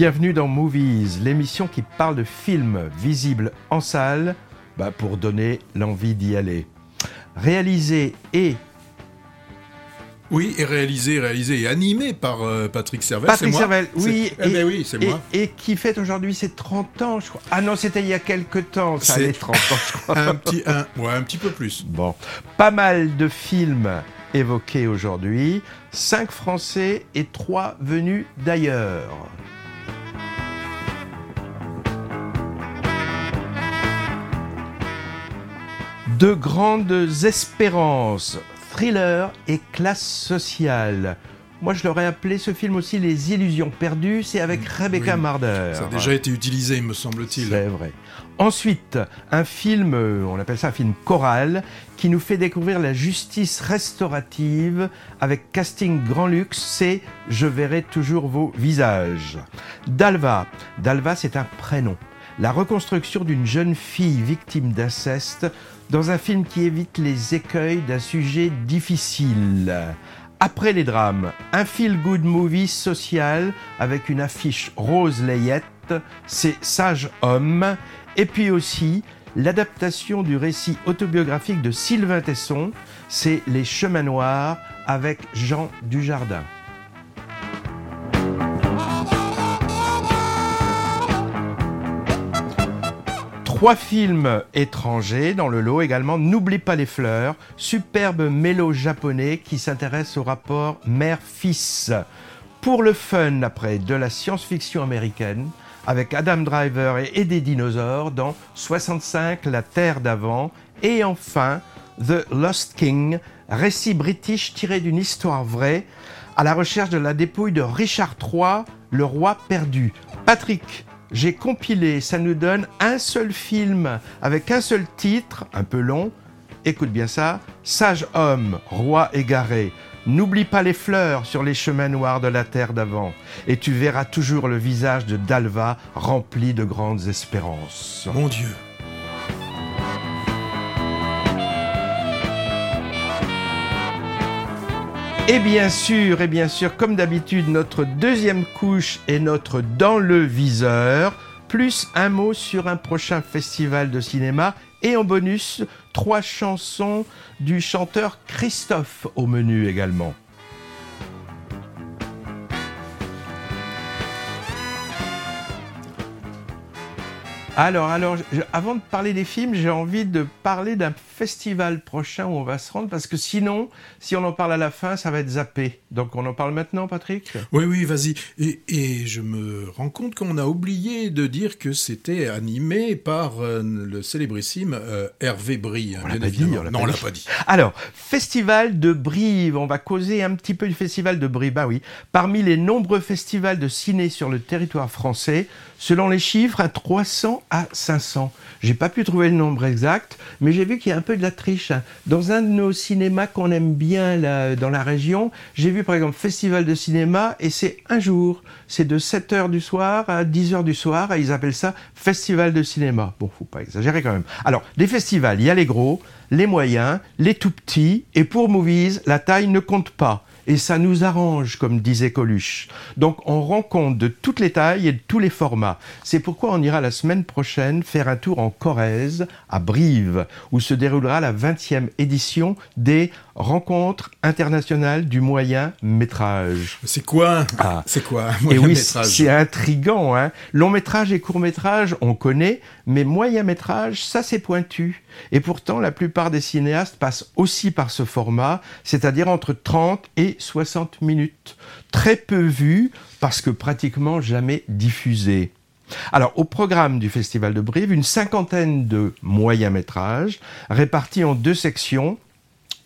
Bienvenue dans Movies, l'émission qui parle de films visibles en salle bah, pour donner l'envie d'y aller. Réalisé et oui, et réalisé, réalisé et animé par euh, Patrick Servel. Patrick Servel, oui. Eh ben oui, c'est moi. Et qui fête aujourd'hui ses 30 ans, je crois. Ah non, c'était il y a quelques temps, ça allait 30 ans, je crois. un petit, un, ouais, un petit peu plus. Bon, pas mal de films évoqués aujourd'hui. 5 Français et 3 venus d'ailleurs. De grandes espérances, thriller et classe sociale. Moi, je l'aurais appelé ce film aussi Les Illusions perdues. C'est avec Rebecca Marder. Ça a déjà été utilisé, me semble-t-il. C'est vrai. Ensuite, un film, euh, on appelle ça un film choral, qui nous fait découvrir la justice restaurative avec casting grand luxe. C'est Je verrai toujours vos visages. Dalva. Dalva, c'est un prénom. La reconstruction d'une jeune fille victime d'inceste dans un film qui évite les écueils d'un sujet difficile. Après les drames, un feel-good movie social avec une affiche rose layette, c'est Sage Homme, et puis aussi l'adaptation du récit autobiographique de Sylvain Tesson, c'est Les Chemins Noirs avec Jean Dujardin. Trois films étrangers dans le lot également. N'oublie pas les fleurs, superbe mélo japonais qui s'intéresse au rapport mère-fils. Pour le fun après de la science-fiction américaine avec Adam Driver et des dinosaures dans 65 La Terre d'avant et enfin The Lost King, récit british tiré d'une histoire vraie à la recherche de la dépouille de Richard III, le roi perdu. Patrick, j'ai compilé, ça nous donne un seul film avec un seul titre, un peu long. Écoute bien ça, Sage homme, roi égaré. N'oublie pas les fleurs sur les chemins noirs de la terre d'avant, et tu verras toujours le visage de Dalva rempli de grandes espérances. Mon Dieu, Et bien sûr, et bien sûr, comme d'habitude, notre deuxième couche est notre dans le viseur, plus un mot sur un prochain festival de cinéma et en bonus, trois chansons du chanteur Christophe au menu également. Alors, alors, avant de parler des films, j'ai envie de parler d'un festival prochain où on va se rendre, parce que sinon, si on en parle à la fin, ça va être zappé. Donc, on en parle maintenant, Patrick? Oui, oui, vas-y. Et, je me rends compte qu'on a oublié de dire que c'était animé par euh, le célébrissime euh, Hervé Brie. On l'a pas dit, non, on l'a pas dit. Alors, festival de Brive. On va causer un petit peu du festival de Brive. Bah oui. Parmi les nombreux festivals de ciné sur le territoire français, selon les chiffres, à 300 à 500. J'ai pas pu trouver le nombre exact, mais j'ai vu qu'il y a un peu de la triche. Dans un de nos cinémas qu'on aime bien dans la région, j'ai vu par exemple Festival de cinéma et c'est un jour. C'est de 7h du soir à 10h du soir et ils appellent ça Festival de cinéma. Bon, faut pas exagérer quand même. Alors, les festivals, il y a les gros, les moyens, les tout petits et pour Movies, la taille ne compte pas et ça nous arrange, comme disait Coluche. Donc on rend compte de toutes les tailles et de tous les formats. C'est pourquoi on ira la semaine prochaine faire un tour en Corrèze, à Brive, où se déroulera la 20e édition des Rencontres internationales du moyen métrage. C'est quoi? Ah. C'est quoi moyen Et oui, C'est intrigant. Hein Long métrage et court métrage, on connaît, mais moyen métrage, ça c'est pointu. Et pourtant, la plupart des cinéastes passent aussi par ce format, c'est-à-dire entre 30 et 60 minutes. Très peu vu, parce que pratiquement jamais diffusé. Alors, au programme du Festival de Brive, une cinquantaine de moyens métrages répartis en deux sections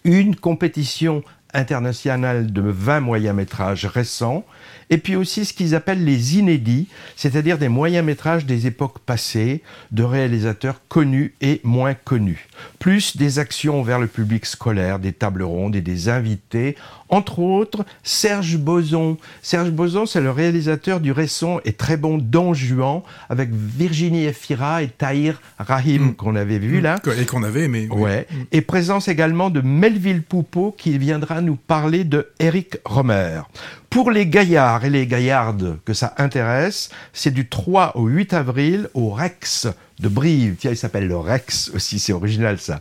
une compétition internationale de 20 moyens métrages récents, et puis aussi ce qu'ils appellent les inédits, c'est-à-dire des moyens métrages des époques passées, de réalisateurs connus et moins connus, plus des actions vers le public scolaire, des tables rondes et des invités, entre autres Serge Boson. Serge Boson, c'est le réalisateur du récent et très bon Don Juan, avec Virginie Efira et Tahir Rahim, mm. qu'on avait vu là. Et qu'on avait aimé. Ouais. Et présence également de Melville Poupeau, qui viendra nous parler de Eric Romer. Pour les gaillards et les gaillardes que ça intéresse, c'est du 3 au 8 avril au Rex de Brive. Tiens, il s'appelle le Rex aussi, c'est original ça.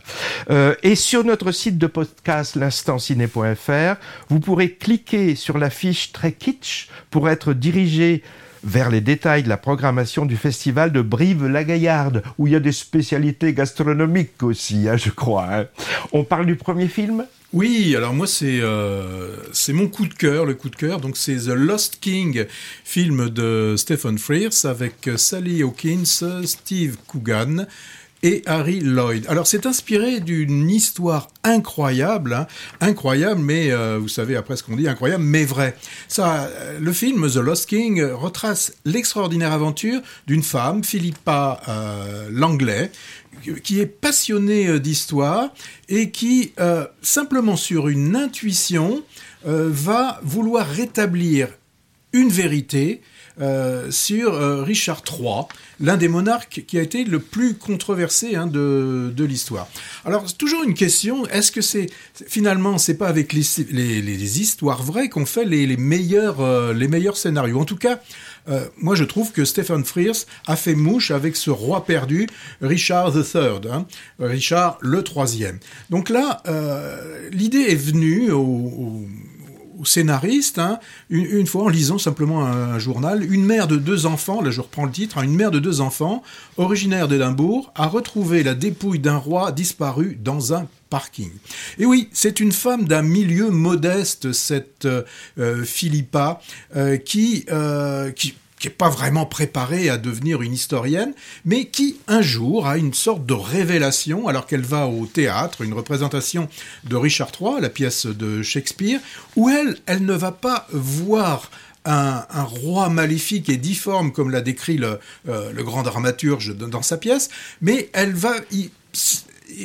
Euh, et sur notre site de podcast l'instantciné.fr, vous pourrez cliquer sur la fiche très kitsch pour être dirigé vers les détails de la programmation du festival de Brive-la-Gaillarde, où il y a des spécialités gastronomiques aussi, hein, je crois. Hein. On parle du premier film? Oui, alors moi c'est euh, c'est mon coup de cœur, le coup de cœur. Donc c'est The Lost King, film de Stephen Frears avec Sally Hawkins, Steve Coogan et Harry Lloyd. Alors c'est inspiré d'une histoire incroyable, hein. incroyable, mais euh, vous savez après ce qu'on dit, incroyable, mais vrai. Ça, euh, le film The Lost King retrace l'extraordinaire aventure d'une femme, Philippa euh, Langlais, qui est passionnée d'histoire et qui, simplement sur une intuition, va vouloir rétablir une vérité euh, sur euh, Richard III, l'un des monarques qui a été le plus controversé hein, de, de l'histoire. Alors, c'est toujours une question, est-ce que c'est finalement, c'est pas avec les, les, les, histoires vraies qu'on fait les, les meilleurs, euh, les meilleurs scénarios? En tout cas, euh, moi je trouve que Stephen Frears a fait mouche avec ce roi perdu, Richard III, hein, Richard le troisième. Donc là, l'idée est venue au, au scénariste, hein, une, fois en lisant simplement un, journal, une mère de deux enfants, là je reprends le titre, hein, une mère de deux enfants, originaire d'Édimbourg, a retrouvé la dépouille d'un roi disparu dans un parking. Et oui, c'est une femme d'un milieu modeste, cette euh, Philippa, euh, qui, euh, qui qui n'est pas vraiment préparée à devenir une historienne, mais qui un jour a une sorte de révélation alors qu'elle va au théâtre, une représentation de Richard III, la pièce de Shakespeare, où elle, elle ne va pas voir un, roi maléfique et difforme comme l'a décrit le, euh, grand dramaturge dans sa pièce, mais elle va y,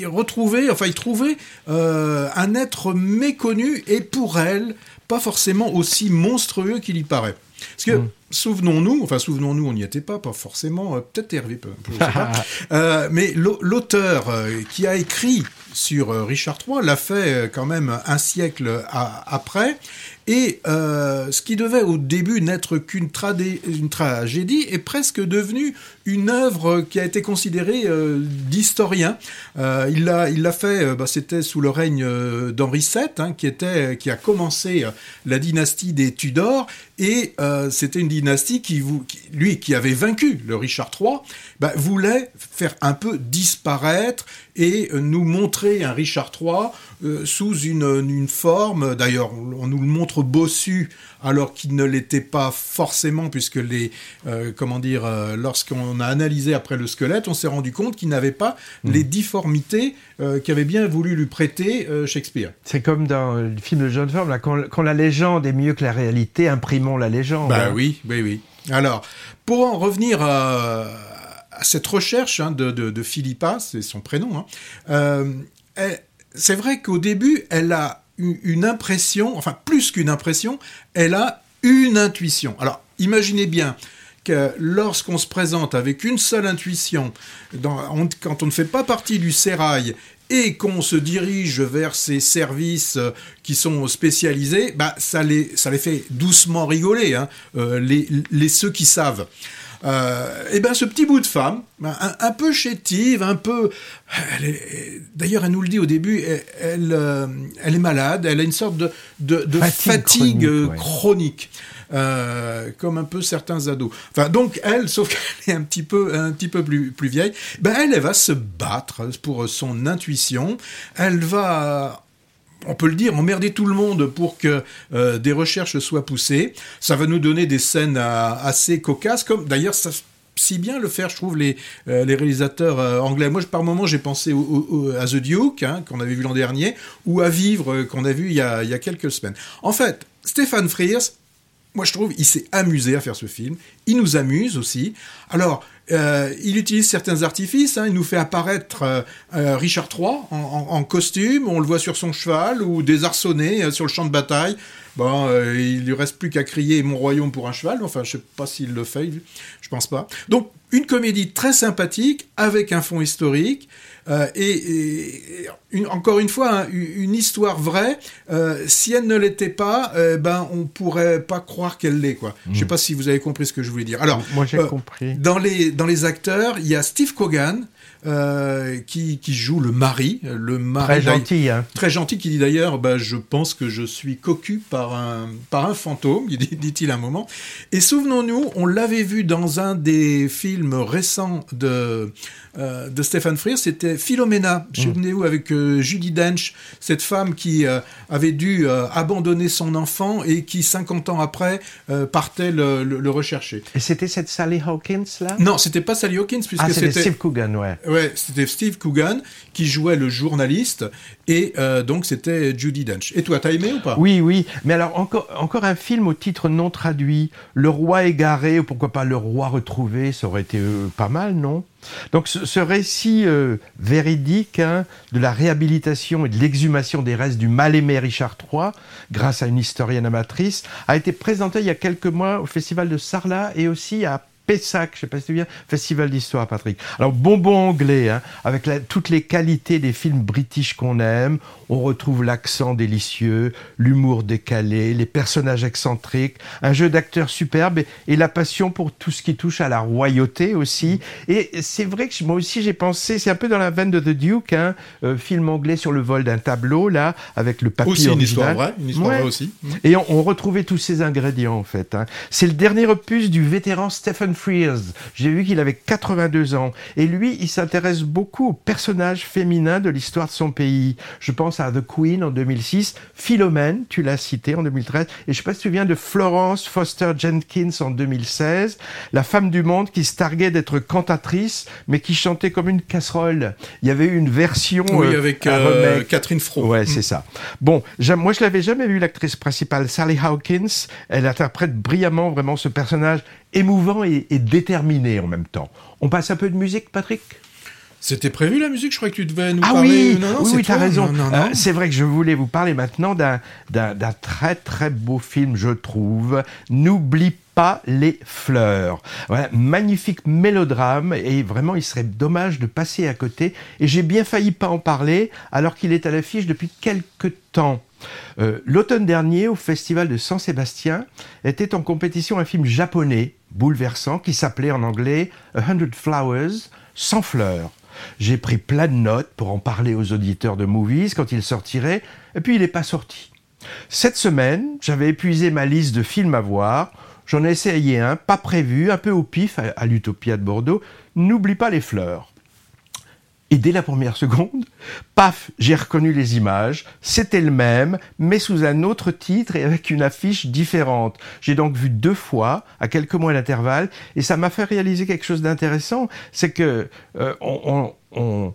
retrouver, enfin y trouver euh, un être méconnu et pour elle pas forcément aussi monstrueux qu'il y paraît. Parce que, mm. souvenons-nous, enfin, souvenons-nous, on n'y était pas, pas forcément, euh, peut-être Hervé, je sais pas, euh, mais l'auteur euh, qui a écrit sur Richard III l'a fait quand même un siècle après, et ce qui devait au début n'être qu'une tragédie est presque devenu une œuvre qui a été considérée euh, d'historien. Euh, il l'a il l'a fait, bah, c'était sous le règne d'Henri VII, hein, qui était qui a commencé la dynastie des Tudors, et c'était une dynastie qui, lui qui avait vaincu le Richard III, bah, voulait faire un peu disparaître et nous montrer un Richard III sous une, une forme. D'ailleurs, on nous le montre bossu alors qu'il ne l'était pas forcément puisque les euh, comment dire euh, lorsqu'on a analysé après le squelette on s'est rendu compte qu'il n'avait pas hmm. les difformités euh, qu'avait bien voulu lui prêter Shakespeare. C'est comme dans le film de John Ford quand, la légende est mieux que la réalité imprimons la légende. Bah oui oui oui. Alors pour en revenir à, cette recherche hein, de, Philippa c'est son prénom hein, c'est vrai qu'au début elle a une impression, enfin plus qu'une impression, elle a une intuition. Alors imaginez bien que lorsqu'on se présente avec une seule intuition, quand on ne fait pas partie du sérail et qu'on se dirige vers ces services euh, qui sont spécialisés, bah, ça, les, fait doucement rigoler, hein, euh, les, ceux qui savent. Euh, et ben ce petit bout de femme, ben, un, peu chétive, un peu, d'ailleurs elle nous le dit au début, elle, euh, elle, est malade, elle a une sorte de, de, de fatigue, chronique. Euh, comme un peu certains ados. Enfin, donc elle, sauf qu'elle est un petit peu, un petit peu plus, plus vieille, ben elle, elle va se battre pour son intuition. Elle va on peut le dire, emmerder tout le monde pour que euh, des recherches soient poussées. Ça va nous donner des scènes euh, assez cocasses, comme d'ailleurs ça si bien le faire, je trouve, les, euh, les réalisateurs anglais. Moi, par moment, j'ai pensé à The Duke, hein, qu'on avait vu l'an dernier, ou à Vivre, qu'on a vu il y a, il y a quelques semaines. En fait, Stéphane Frears, moi je trouve, il s'est amusé à faire ce film. Il nous amuse aussi. Alors, euh, il utilise certains artifices. Hein. Il nous fait apparaître euh, euh, Richard III en, costume. On le voit sur son cheval ou désarçonné sur le champ de bataille. Bon, il lui reste plus qu'à crier Mon royaume pour un cheval. Enfin, je sais pas s'il le fait, je pense pas. Donc, une comédie très sympathique avec un fond historique. Euh, et, encore une fois, hein, une histoire vraie. Euh, si elle ne l'était pas, euh, ben on pourrait pas croire qu'elle l'est. Quoi. Je sais hmm. pas si vous avez compris ce que je voulais dire. Alors, moi j'ai compris. Dans les dans les acteurs, il y a Steve Cogan euh, qui, qui, joue le mari, le mari très gentil, hein. très gentil, qui dit d'ailleurs, bah, je pense que je suis cocu par un par un fantôme, dit-il un moment. Et souvenons-nous, on l'avait vu dans un des films récents de euh, de Stephen Frears, c'était Philomena. Mm. Souvenez-vous avec euh, Judy Dench, cette femme qui avait dû abandonner son enfant et qui 50 ans après partait le, le, rechercher. Et c'était cette Sally Hawkins là? Non, c'était pas Sally Hawkins puisque ah, c'était Steve Coogan, ouais. Ouais, c'était Steve Coogan qui jouait le journaliste et euh, donc c'était Judy Dench. Et toi, t'as aimé ou pas? Oui, oui. Mais alors encore, encore un film au titre non traduit, Le Roi égaré ou pourquoi pas Le Roi retrouvé, ça aurait été euh, pas mal, non? Donc ce, récit euh, véridique hein, de la réhabilitation et de l'exhumation des restes du mal-aimé Richard III, grâce à une historienne amatrice, a été présenté il y a quelques mois au Festival de Sarlat et aussi à Pessac, je sais pas si tu viens, Festival d'histoire, Patrick. Alors, bonbon anglais, hein, avec toutes les qualités des films british qu'on aime. On retrouve l'accent délicieux, l'humour décalé, les personnages excentriques, un jeu d'acteurs superbe et, la passion pour tout ce qui touche à la royauté aussi. Et c'est vrai que moi aussi j'ai pensé, c'est un peu dans la veine de The Duke, hein, euh, film anglais sur le vol d'un tableau, là, avec le papier aussi une histoire vraie, une histoire vraie aussi. Et on, retrouvait tous ces ingrédients en fait. Hein. C'est le dernier opus du vétéran Stephen Frears. J'ai vu qu'il avait 82 ans. Et lui, il s'intéresse beaucoup aux personnages féminins de l'histoire de son pays. Je pense à The Queen en 2006, Philomène, tu l'as cité en 2013, et je sais pas si tu viens de Florence Foster Jenkins en 2016, la femme du monde qui se targuait d'être cantatrice, mais qui chantait comme une casserole. Il y avait eu une version oui, euh, avec euh, Catherine Fro. Ouais, c'est ça. Bon, moi je l'avais jamais vu l'actrice principale, Sally Hawkins. Elle interprète brillamment vraiment ce personnage émouvant et, déterminé en même temps. On passe un peu de musique, Patrick? C'était prévu la musique, je crois que tu devais nous ah parler. Oui, non, oui, tu as raison. Euh, c'est vrai que je voulais vous parler maintenant d'un très très beau film, je trouve. N'oublie pas les fleurs. Voilà, magnifique mélodrame et vraiment il serait dommage de passer à côté. Et j'ai bien failli pas en parler alors qu'il est à l'affiche depuis quelques temps. Euh, l'automne dernier, au festival de San Sébastien, était en compétition un film japonais bouleversant qui s'appelait en anglais A Hundred Flowers, sans fleurs. J'ai pris plein de notes pour en parler aux auditeurs de Movies quand il sortirait, et puis il n'est pas sorti. Cette semaine, j'avais épuisé ma liste de films à voir. J'en ai essayé un, pas prévu, un peu au pif, à l'Utopia de Bordeaux. N'oublie pas les fleurs. Et dès la première seconde, paf, j'ai reconnu les images. C'était le même, mais sous un autre titre et avec une affiche différente. J'ai donc vu deux fois, à quelques mois d'intervalle, et ça m'a fait réaliser quelque chose d'intéressant. C'est que euh, on, on,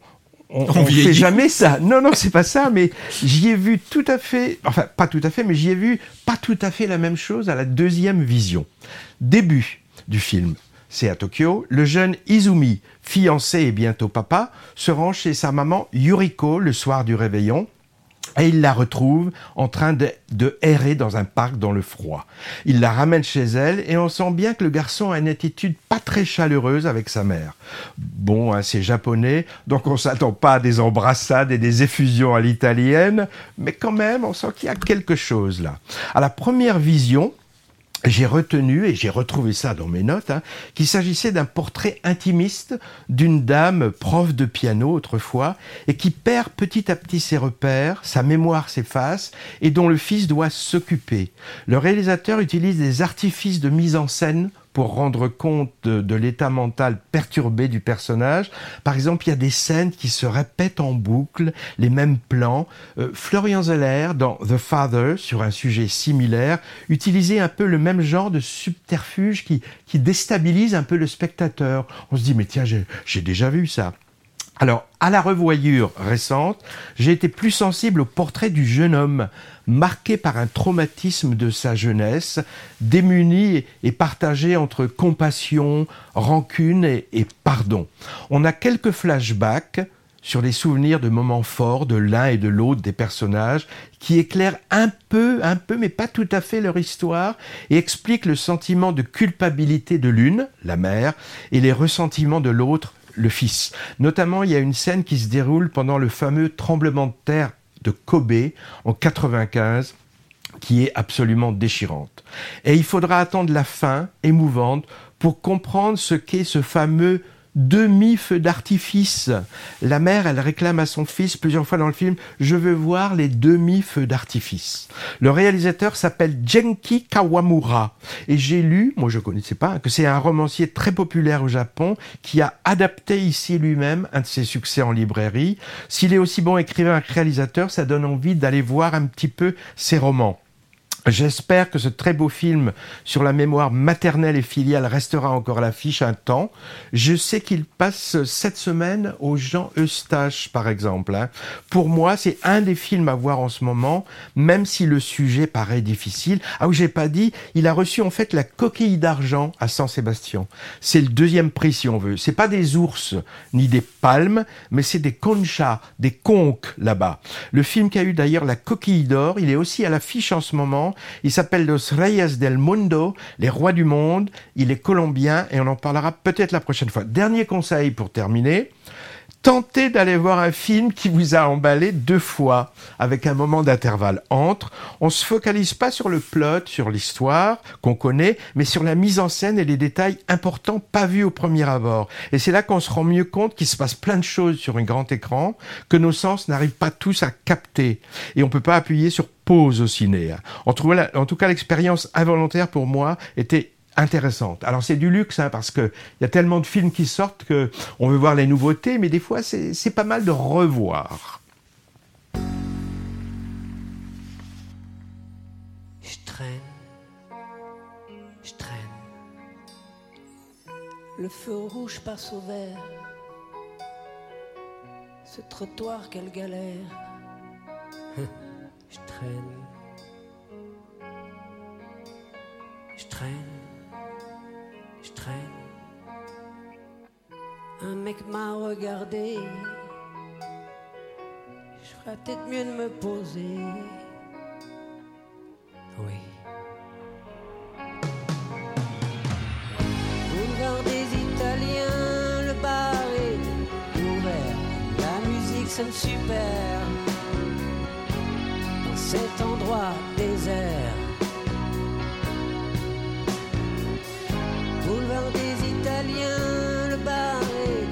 on, on, fait jamais ça. Non, non, c'est pas ça, mais j'y ai vu tout à fait, enfin pas tout à fait, mais j'y ai vu pas tout à fait la même chose à la deuxième vision. Début du film c'est à Tokyo, le jeune Izumi, fiancé et bientôt papa, se rend chez sa maman Yuriko le soir du réveillon. Et il la retrouve en train de, errer dans un parc dans le froid. Il la ramène chez elle et on sent bien que le garçon a une attitude pas très chaleureuse avec sa mère. Bon, hein, c'est japonais, donc on s'attend pas à des embrassades et des effusions à l'italienne, mais quand même, on sent qu'il y a quelque chose là. À la première vision, j'ai retenu, et j'ai retrouvé ça dans mes notes, hein, qu'il s'agissait d'un portrait intimiste d'une dame prof de piano autrefois, et qui perd petit à petit ses repères, sa mémoire s'efface, et dont le fils doit s'occuper. Le réalisateur utilise des artifices de mise en scène pour rendre compte de, l'état mental perturbé du personnage. Par exemple, il y a des scènes qui se répètent en boucle, les mêmes plans. Euh, Florian Zeller, dans The Father, sur un sujet similaire, utilisait un peu le même genre de subterfuge qui, qui déstabilise un peu le spectateur. On se dit, mais tiens, j'ai déjà vu ça. Alors, à la revoyure récente, j'ai été plus sensible au portrait du jeune homme, marqué par un traumatisme de sa jeunesse, démuni et partagé entre compassion, rancune et, pardon. On a quelques flashbacks sur les souvenirs de moments forts de l'un et de l'autre des personnages, qui éclairent un peu, un peu, mais pas tout à fait leur histoire, et expliquent le sentiment de culpabilité de l'une, la mère, et les ressentiments de l'autre, le fils. Notamment, il y a une scène qui se déroule pendant le fameux tremblement de terre de Kobe en 95 qui est absolument déchirante. Et il faudra attendre la fin émouvante pour comprendre ce qu'est ce fameux demi-feu d'artifice. La mère, elle réclame à son fils plusieurs fois dans le film, je veux voir les demi-feux d'artifice. Le réalisateur s'appelle Genki Kawamura. Et j'ai lu, moi je connaissais pas, que c'est un romancier très populaire au Japon qui a adapté ici lui-même un de ses succès en librairie. S'il est aussi bon écrivain que réalisateur, ça donne envie d'aller voir un petit peu ses romans. J'espère que ce très beau film sur la mémoire maternelle et filiale restera encore à l'affiche un temps. Je sais qu'il passe cette semaine au Jean Eustache, par exemple. Hein. Pour moi, c'est un des films à voir en ce moment, même si le sujet paraît difficile. Ah oui, j'ai pas dit, il a reçu en fait la coquille d'argent à Saint-Sébastien. C'est le deuxième prix, si on veut. C'est pas des ours ni des palmes, mais c'est des conchas, des conques là-bas. Le film qui a eu d'ailleurs la coquille d'or, il est aussi à l'affiche en ce moment il s'appelle Los Reyes del Mundo, les rois du monde. Il est colombien et on en parlera peut-être la prochaine fois. Dernier conseil pour terminer tentez d'aller voir un film qui vous a emballé deux fois, avec un moment d'intervalle entre. On se focalise pas sur le plot, sur l'histoire qu'on connaît, mais sur la mise en scène et les détails importants pas vus au premier abord. Et c'est là qu'on se rend mieux compte qu'il se passe plein de choses sur un grand écran que nos sens n'arrivent pas tous à capter. Et on peut pas appuyer sur pause au ciné. En tout cas, l'expérience involontaire pour moi était intéressante. Alors c'est du luxe hein, parce que il y a tellement de films qui sortent que on veut voir les nouveautés, mais des fois c'est pas mal de revoir. Je traîne, je traîne. Le feu rouge passe au vert. Ce trottoir, quelle galère. je traîne. Je traîne. Un mec m'a regardé. Je ferais peut-être mieux de me poser. Oui. Boulevard des Italiens, le bar est ouvert. La musique sonne super. Désert. Boulevard des Italiens, le bar est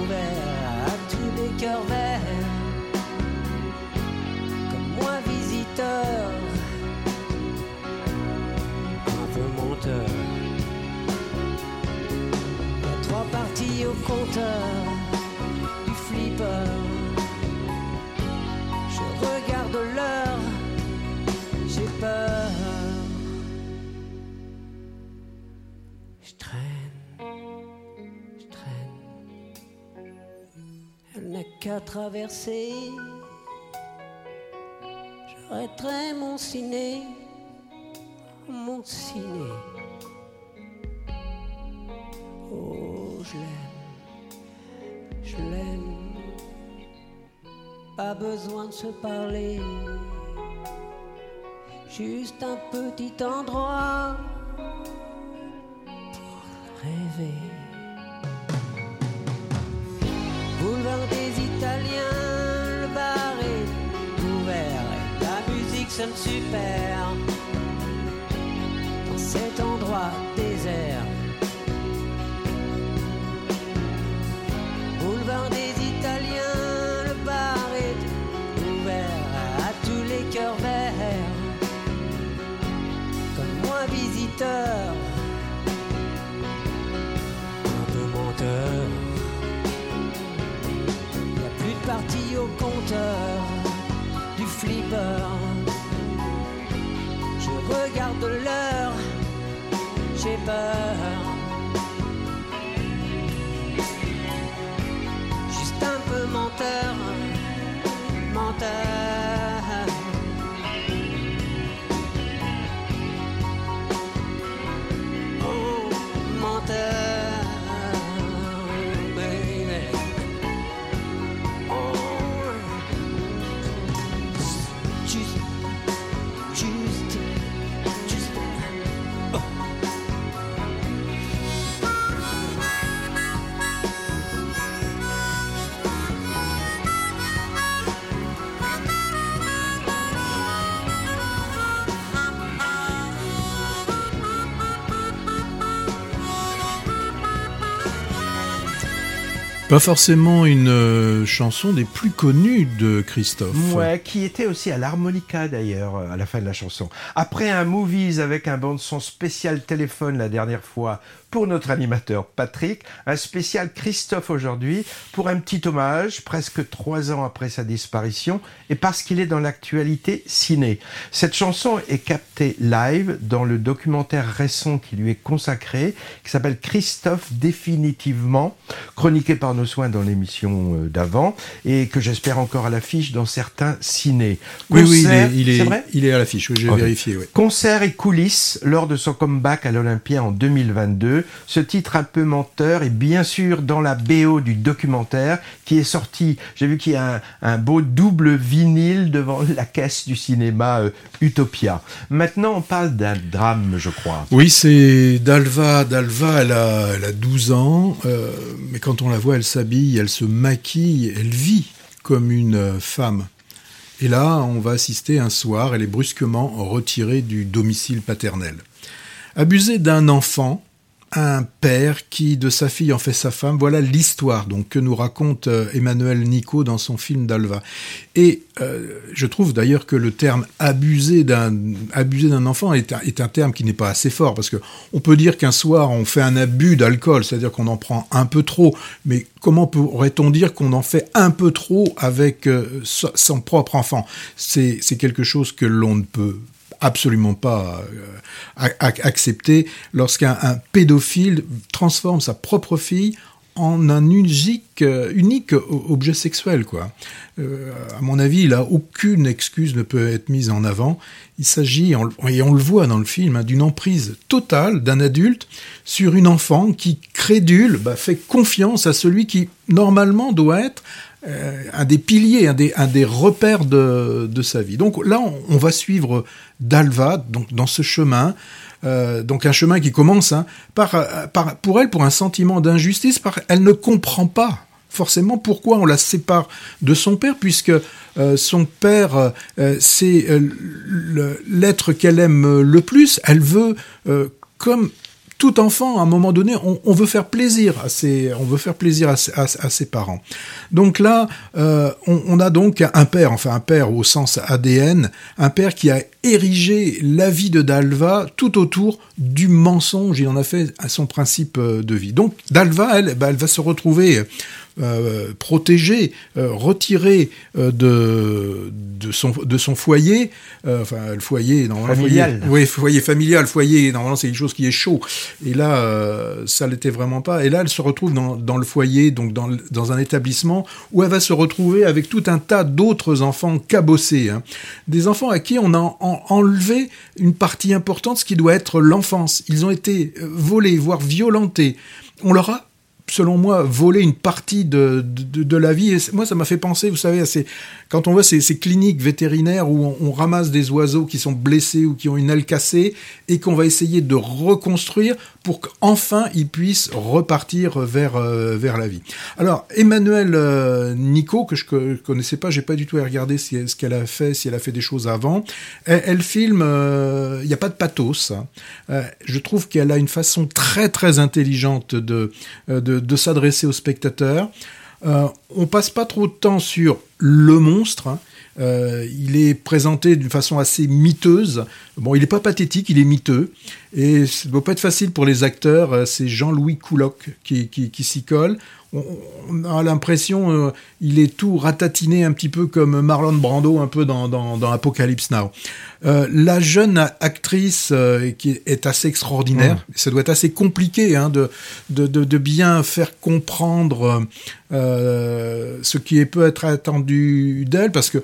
ouvert à tous les cœurs verts. Comme moi, visiteur, un peu a trois parties au compteur qu'à traverser. J'arrêterai mon ciné, mon ciné. Oh, je l'aime, je l'aime. Pas besoin de se parler, juste un petit endroit pour rêver. La musique sonne super dans cet endroit désert. Boulevard des Italiens, le bar est ouvert à tous les cœurs verts. Comme moi, visiteur, j'ai Pas forcément une euh, chanson des plus connues de Christophe. Ouais, qui était aussi à l'harmonica d'ailleurs à la fin de la chanson. Après un movies avec un bande son spécial téléphone la dernière fois pour notre animateur Patrick, un spécial Christophe aujourd'hui pour un petit hommage presque trois ans après sa disparition et parce qu'il est dans l'actualité ciné. Cette chanson est captée live dans le documentaire récent qui lui est consacré, qui s'appelle Christophe définitivement, chroniqué par nos soins dans l'émission euh, d'avant et que j'espère encore à l'affiche dans certains ciné. Oui, oui, il est, il est, il est à l'affiche, oui, j'ai vérifié. oui. Concert et coulisses lors de son comeback à l'Olympia en 2022. Ce titre un peu menteur est bien sûr dans la BO du documentaire qui est sorti. J'ai vu qu'il y a un, beau double vinyle devant la caisse du cinéma euh, Utopia. Maintenant, on parle d'un drame, je crois. Oui, c'est Dalva. Dalva, elle a, elle a 12 ans, euh, mais quand on la voit, elle s'habille, elle se maquille, elle vit comme une euh, femme. Et là, on va assister un soir, elle est brusquement retirée du domicile paternel. Abusée d'un enfant, un père qui de sa fille en fait sa femme, voilà l'histoire donc que nous raconte euh, Emmanuel Nico dans son film Dalva. Et euh, je trouve d'ailleurs que le terme abuser d'un abuser d'un enfant est un, est un terme qui n'est pas assez fort parce que on peut dire qu'un soir on fait un abus d'alcool, c'est-à-dire qu'on en prend un peu trop, mais comment pourrait-on dire qu'on en fait un peu trop avec euh, so- son propre enfant? C'est quelque chose que l'on ne peut absolument pas euh, accepter lorsqu'un un pédophile transforme sa propre fille en un unique, euh, objet sexuel, quoi. Euh, à mon avis, là, aucune excuse ne peut être mise en avant. Il s'agit, et on le voit dans le film, hein, d'une emprise totale d'un adulte sur une enfant qui, crédule, bah, fait confiance à celui qui, normalement, doit être euh, un des piliers, un des, un des repères de, de sa vie. Donc là, on, va suivre Dalva donc, dans ce chemin. Euh, donc un chemin qui commence hein, par, par, pour elle, pour un sentiment d'injustice, par, elle ne comprend pas forcément pourquoi on la sépare de son père, puisque euh, son père, euh, c'est euh, l'être qu'elle aime le plus. Elle veut, euh, comme tout enfant, à un moment donné, on, veut faire plaisir à ses, parents. Donc là, euh, on, a donc un père, enfin un père au sens ADN, un père qui a érigé la vie de Dalva tout autour du mensonge. Il en a fait son principe de vie. Donc Dalva, elle, bah, elle va se retrouver euh, protégée, euh, retirée euh, de, de, son, de son foyer, euh, enfin le foyer, normalement, Familial. foyer- oui, foyer familial, foyer, normalement c'est quelque chose qui est chaud. Et là, ça l'était vraiment pas. Et là, elle se retrouve dans, dans le foyer, donc dans, dans un établissement où elle va se retrouver avec tout un tas d'autres enfants cabossés. hein. Des enfants à qui on a en- enlevé une partie importante, ce qui doit être l'enfance. Ils ont été volés, voire violentés. On leur a selon moi, volé une partie de, de, la vie. Et moi, ça m'a fait penser, vous savez, quand on voit ces, cliniques vétérinaires où on, ramasse des oiseaux qui sont blessés ou qui ont une aile cassée et qu'on va essayer de reconstruire pour qu'enfin ils puissent repartir vers, euh, vers la vie. Alors, Emmanuel euh, Nico, que je ne connaissais pas, j'ai pas du tout regardé si, ce qu'elle a fait, si elle a fait des choses avant, elle, filme, euh, il n'y a pas de pathos. hein. Euh, je trouve qu'elle a une façon très très intelligente de, euh, de, de s'adresser aux spectateurs. Euh, on passe pas trop de temps sur le monstre. hein. Euh, il est présenté d'une façon assez miteuse. Bon, il n'est pas pathétique, il est miteux. Et ça ne doit pas être facile pour les acteurs. Euh, C'est Jean-Louis Couloc qui, s'y colle. On, a l'impression euh, il est tout ratatiné un petit peu comme Marlon Brando un peu dans, dans, dans Apocalypse Now. Euh, la jeune actrice euh, qui est assez extraordinaire. Ça doit être assez compliqué hein, de, de, de, de bien faire comprendre euh, ce qui peut être attendu d'elle parce que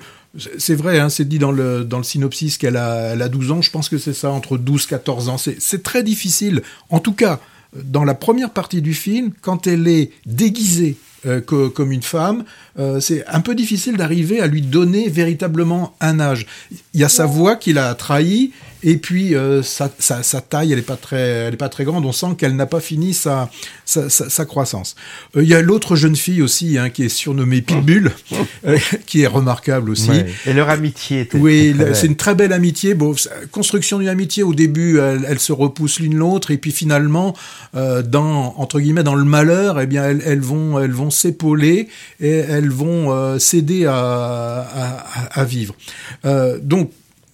c'est vrai, hein, c'est dit dans le, dans le synopsis qu'elle a, elle a 12 ans. Je pense que c'est ça, entre 12 14 ans. C'est c'est très difficile. En tout cas, dans la première partie du film, quand elle est déguisée euh, que- comme une femme, euh, c'est un peu difficile d'arriver à lui donner véritablement un âge. Il y a sa voix qui l'a trahi, Et puis euh, sa, sa, sa, taille, elle est pas très, elle est pas très grande. On sent qu'elle n'a pas fini sa, sa, sa croissance. Euh, il y a l'autre jeune fille aussi hein, qui est surnommée Pitbull, euh, qui est remarquable aussi. Ouais. Et leur amitié. Oui, c'est une très belle amitié. Bon, construction d'une amitié. Au début, elles, se repoussent l'une l'autre, et puis finalement, dans entre guillemets dans le malheur, eh bien elles, elles vont elles vont s'épauler et elles vont s'aider à, à, à, vivre. Donc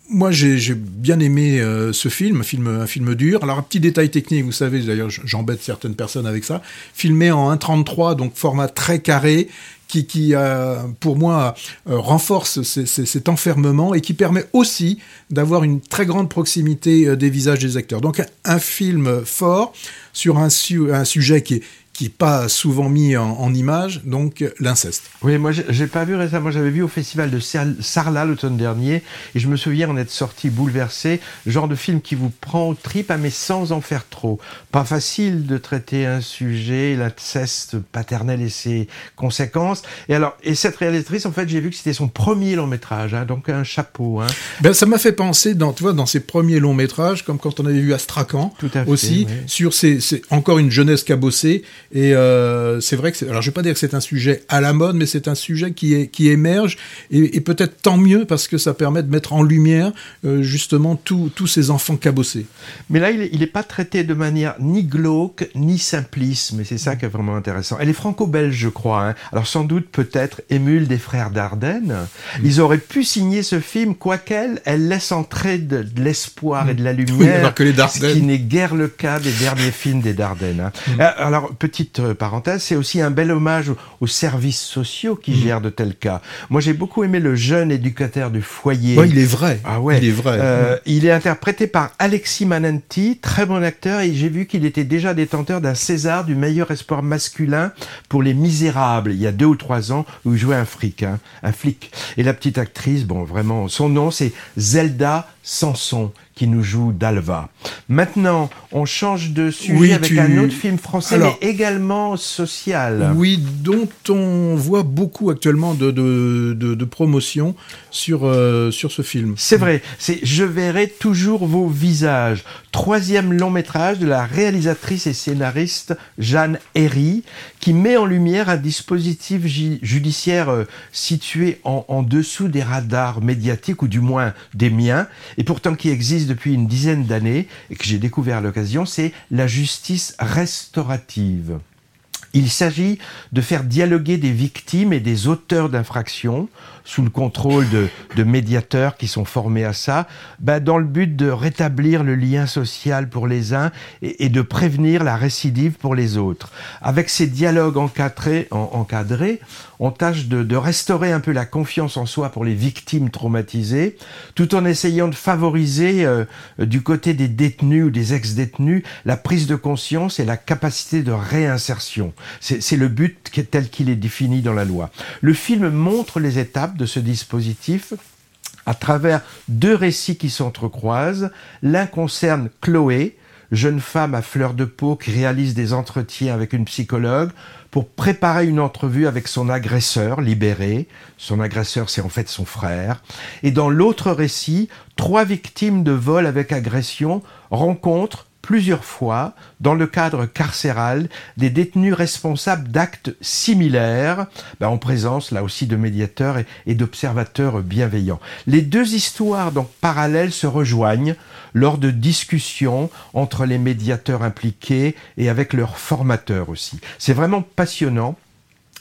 moi, j'ai bien aimé euh, ce film, un film, dur. Alors, un petit détail technique, vous savez, d'ailleurs, j'embête certaines personnes avec ça. Filmé en 1.33, donc format très carré, qui, qui euh, pour moi, euh, renforce cet enfermement et qui permet aussi d'avoir une très grande proximité des visages des acteurs. Donc, un, film fort sur un, su un sujet qui est, qui n'est pas souvent mis en, en image, donc l'inceste. Oui, moi j'ai pas vu récemment, j'avais vu au festival de Sarlat l'automne dernier, et je me souviens en être sorti bouleversé, genre de film qui vous prend au trip, mais sans en faire trop. Pas facile de traiter un sujet, l'inceste paternel et ses conséquences. Et alors, et cette réalisatrice, en fait, j'ai vu que c'était son premier long métrage, hein, donc un chapeau. Hein. Ben, ça m'a fait penser, dans, tu vois, dans ses premiers longs métrages, comme quand on avait vu Astrakhan aussi, oui. sur ces, encore une jeunesse cabossée, et euh, c'est vrai que, alors je vais pas dire que c'est un sujet à la mode, mais c'est un sujet qui, est, qui émerge, et, et peut-être tant mieux parce que ça permet de mettre en lumière euh, justement tous ces enfants cabossés. Mais là, il n'est pas traité de manière ni glauque, ni simpliste, mais c'est ça qui est vraiment intéressant. Elle est franco-belge, je crois. Hein. Alors sans doute, peut-être, émule des frères Dardenne. Mmh. Ils auraient pu signer ce film, quoiqu'elle, elle laisse entrer de, de l'espoir et de la lumière, oui, que les ce qui n'est guère le cas des derniers films des Dardenne. Hein. Mmh. Alors, petit petite parenthèse, c'est aussi un bel hommage aux services sociaux qui mmh. gèrent de tels cas. Moi, j'ai beaucoup aimé le jeune éducateur du foyer. Ouais, il est vrai. Ah ouais. Il est vrai. Euh, il est interprété par Alexis Mananti, très bon acteur, et j'ai vu qu'il était déjà détenteur d'un César du meilleur espoir masculin pour Les Misérables, il y a deux ou trois ans, où il jouait un fric, hein, un flic. Et la petite actrice, bon, vraiment, son nom, c'est Zelda Sanson qui nous joue d'Alva. Maintenant, on change de sujet oui, avec tu... un autre film français, Alors, mais également social. Oui, dont on voit beaucoup actuellement de, de, de, de promotion sur, euh, sur ce film. C'est vrai, c'est Je verrai toujours vos visages. Troisième long métrage de la réalisatrice et scénariste Jeanne Herry, qui met en lumière un dispositif judiciaire euh, situé en, en dessous des radars médiatiques, ou du moins des miens, et pourtant qui existe depuis une dizaine d'années et que j'ai découvert à l'occasion, c'est la justice restaurative. Il s'agit de faire dialoguer des victimes et des auteurs d'infractions sous le contrôle de, de, médiateurs qui sont formés à ça, ben dans le but de rétablir le lien social pour les uns et, de prévenir la récidive pour les autres. Avec ces dialogues encadrés, en, encadrés on tâche de, de, restaurer un peu la confiance en soi pour les victimes traumatisées, tout en essayant de favoriser euh, du côté des détenus ou des ex-détenus la prise de conscience et la capacité de réinsertion. C'est le but tel qu'il est défini dans la loi. Le film montre les étapes de ce dispositif à travers deux récits qui s'entrecroisent. L'un concerne Chloé, jeune femme à fleur de peau qui réalise des entretiens avec une psychologue pour préparer une entrevue avec son agresseur libéré. Son agresseur, c'est en fait son frère. Et dans l'autre récit, trois victimes de vol avec agression rencontrent plusieurs fois, dans le cadre carcéral, des détenus responsables d'actes similaires, ben, en présence là aussi de médiateurs et, et d'observateurs bienveillants. Les deux histoires donc parallèles se rejoignent lors de discussions entre les médiateurs impliqués et avec leurs formateurs aussi. C'est vraiment passionnant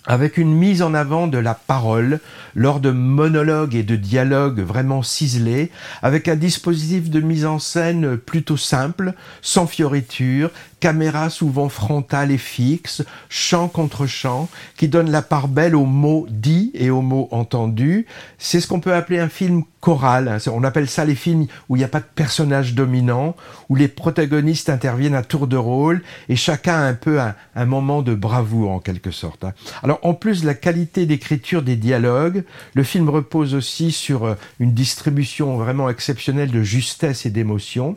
avec une mise en avant de la parole lors de monologues et de dialogues vraiment ciselés, avec un dispositif de mise en scène plutôt simple, sans fioritures, caméra souvent frontale et fixe, chant contre chant, qui donne la part belle aux mots dits et aux mots entendus. C'est ce qu'on peut appeler un film choral. On appelle ça les films où il n'y a pas de personnage dominant, où les protagonistes interviennent à tour de rôle et chacun a un peu un, un moment de bravoure en quelque sorte. Alors en plus de la qualité d'écriture des dialogues, le film repose aussi sur euh, une distribution vraiment exceptionnelle de justesse et d'émotion.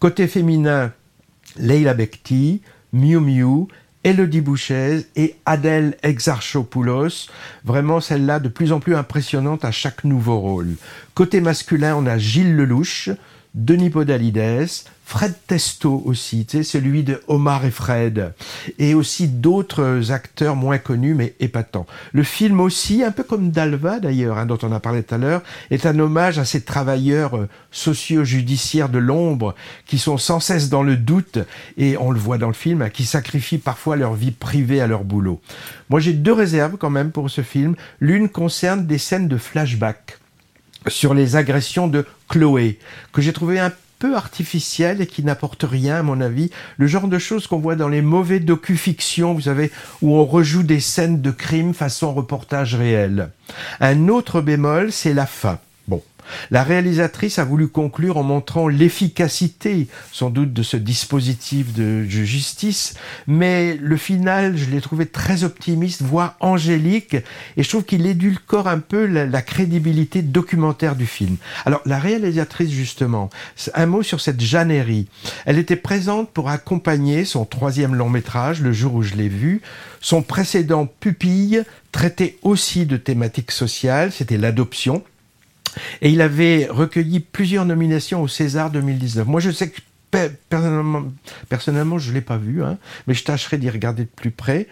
Côté féminin, Leila Bekti, Miu Miu, Elodie Bouchez et Adèle Exarchopoulos, vraiment celle-là de plus en plus impressionnante à chaque nouveau rôle. Côté masculin, on a Gilles Lelouch, Denis Podalides, Fred Testo aussi, tu sais, celui de Omar et Fred, et aussi d'autres acteurs moins connus mais épatants. Le film aussi, un peu comme Dalva d'ailleurs, hein, dont on a parlé tout à l'heure, est un hommage à ces travailleurs euh, socio-judiciaires de l'ombre qui sont sans cesse dans le doute, et on le voit dans le film, hein, qui sacrifient parfois leur vie privée à leur boulot. Moi j'ai deux réserves quand même pour ce film. L'une concerne des scènes de flashback sur les agressions de Chloé, que j'ai trouvé un peu artificielles et qui n'apportent rien à mon avis, le genre de choses qu'on voit dans les mauvais docu-fictions, vous savez, où on rejoue des scènes de crime façon reportage réel. Un autre bémol, c'est la fin. La réalisatrice a voulu conclure en montrant l'efficacité, sans doute, de ce dispositif de justice, mais le final, je l'ai trouvé très optimiste, voire angélique, et je trouve qu'il édulcore un peu la, crédibilité documentaire du film. Alors, la réalisatrice, justement, un mot sur cette Jeannerie. Elle était présente pour accompagner son troisième long métrage, le jour où je l'ai vu. Son précédent Pupille traitait aussi de thématiques sociales, c'était l'adoption. Et il avait recueilli plusieurs nominations au César 2019. Moi, je sais que personnellement, personnellement je ne l'ai pas vu, hein, mais je tâcherai d'y regarder de plus près.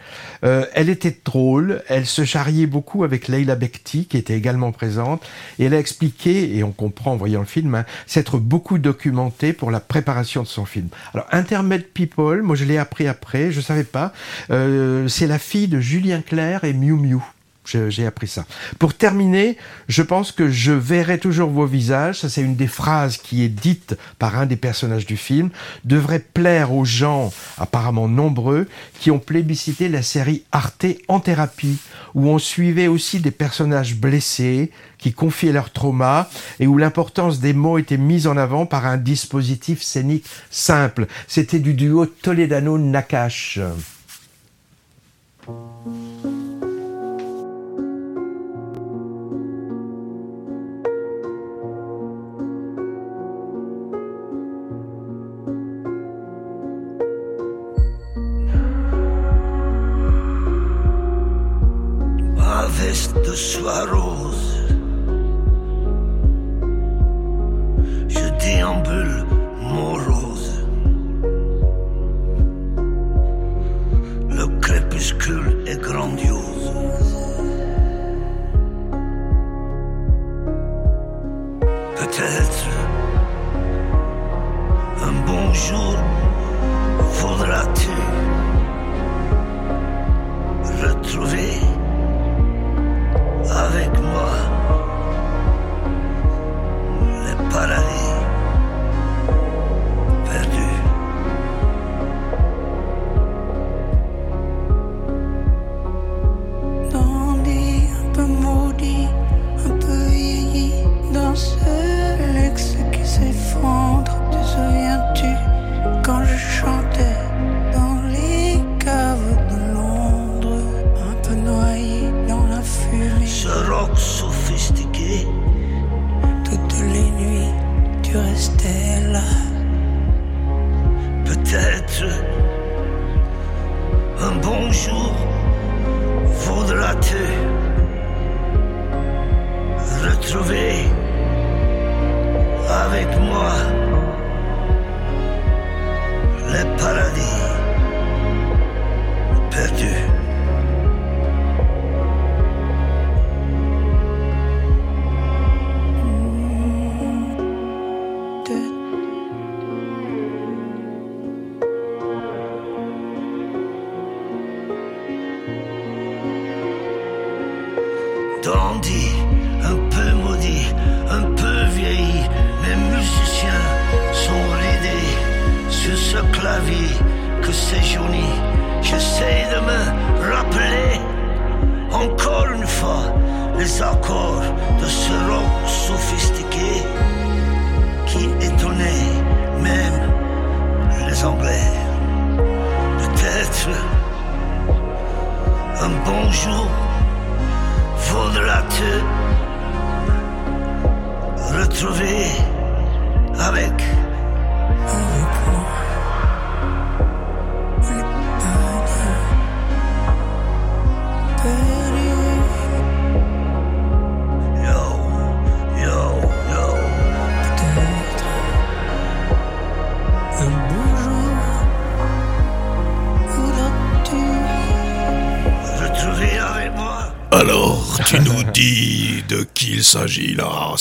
Euh, elle était drôle, elle se charriait beaucoup avec Leila Bekti, qui était également présente, et elle a expliqué, et on comprend en voyant le film, hein, s'être beaucoup documentée pour la préparation de son film. Alors, Intermed People, moi je l'ai appris après, je ne savais pas, euh, c'est la fille de Julien Clerc et Miu Miu. J'ai appris ça. Pour terminer, je pense que je verrai toujours vos visages. Ça, c'est une des phrases qui est dite par un des personnages du film. Devrait plaire aux gens, apparemment nombreux, qui ont plébiscité la série Arte en thérapie, où on suivait aussi des personnages blessés, qui confiaient leur trauma, et où l'importance des mots était mise en avant par un dispositif scénique simple. C'était du duo Toledano-Nakash. De soie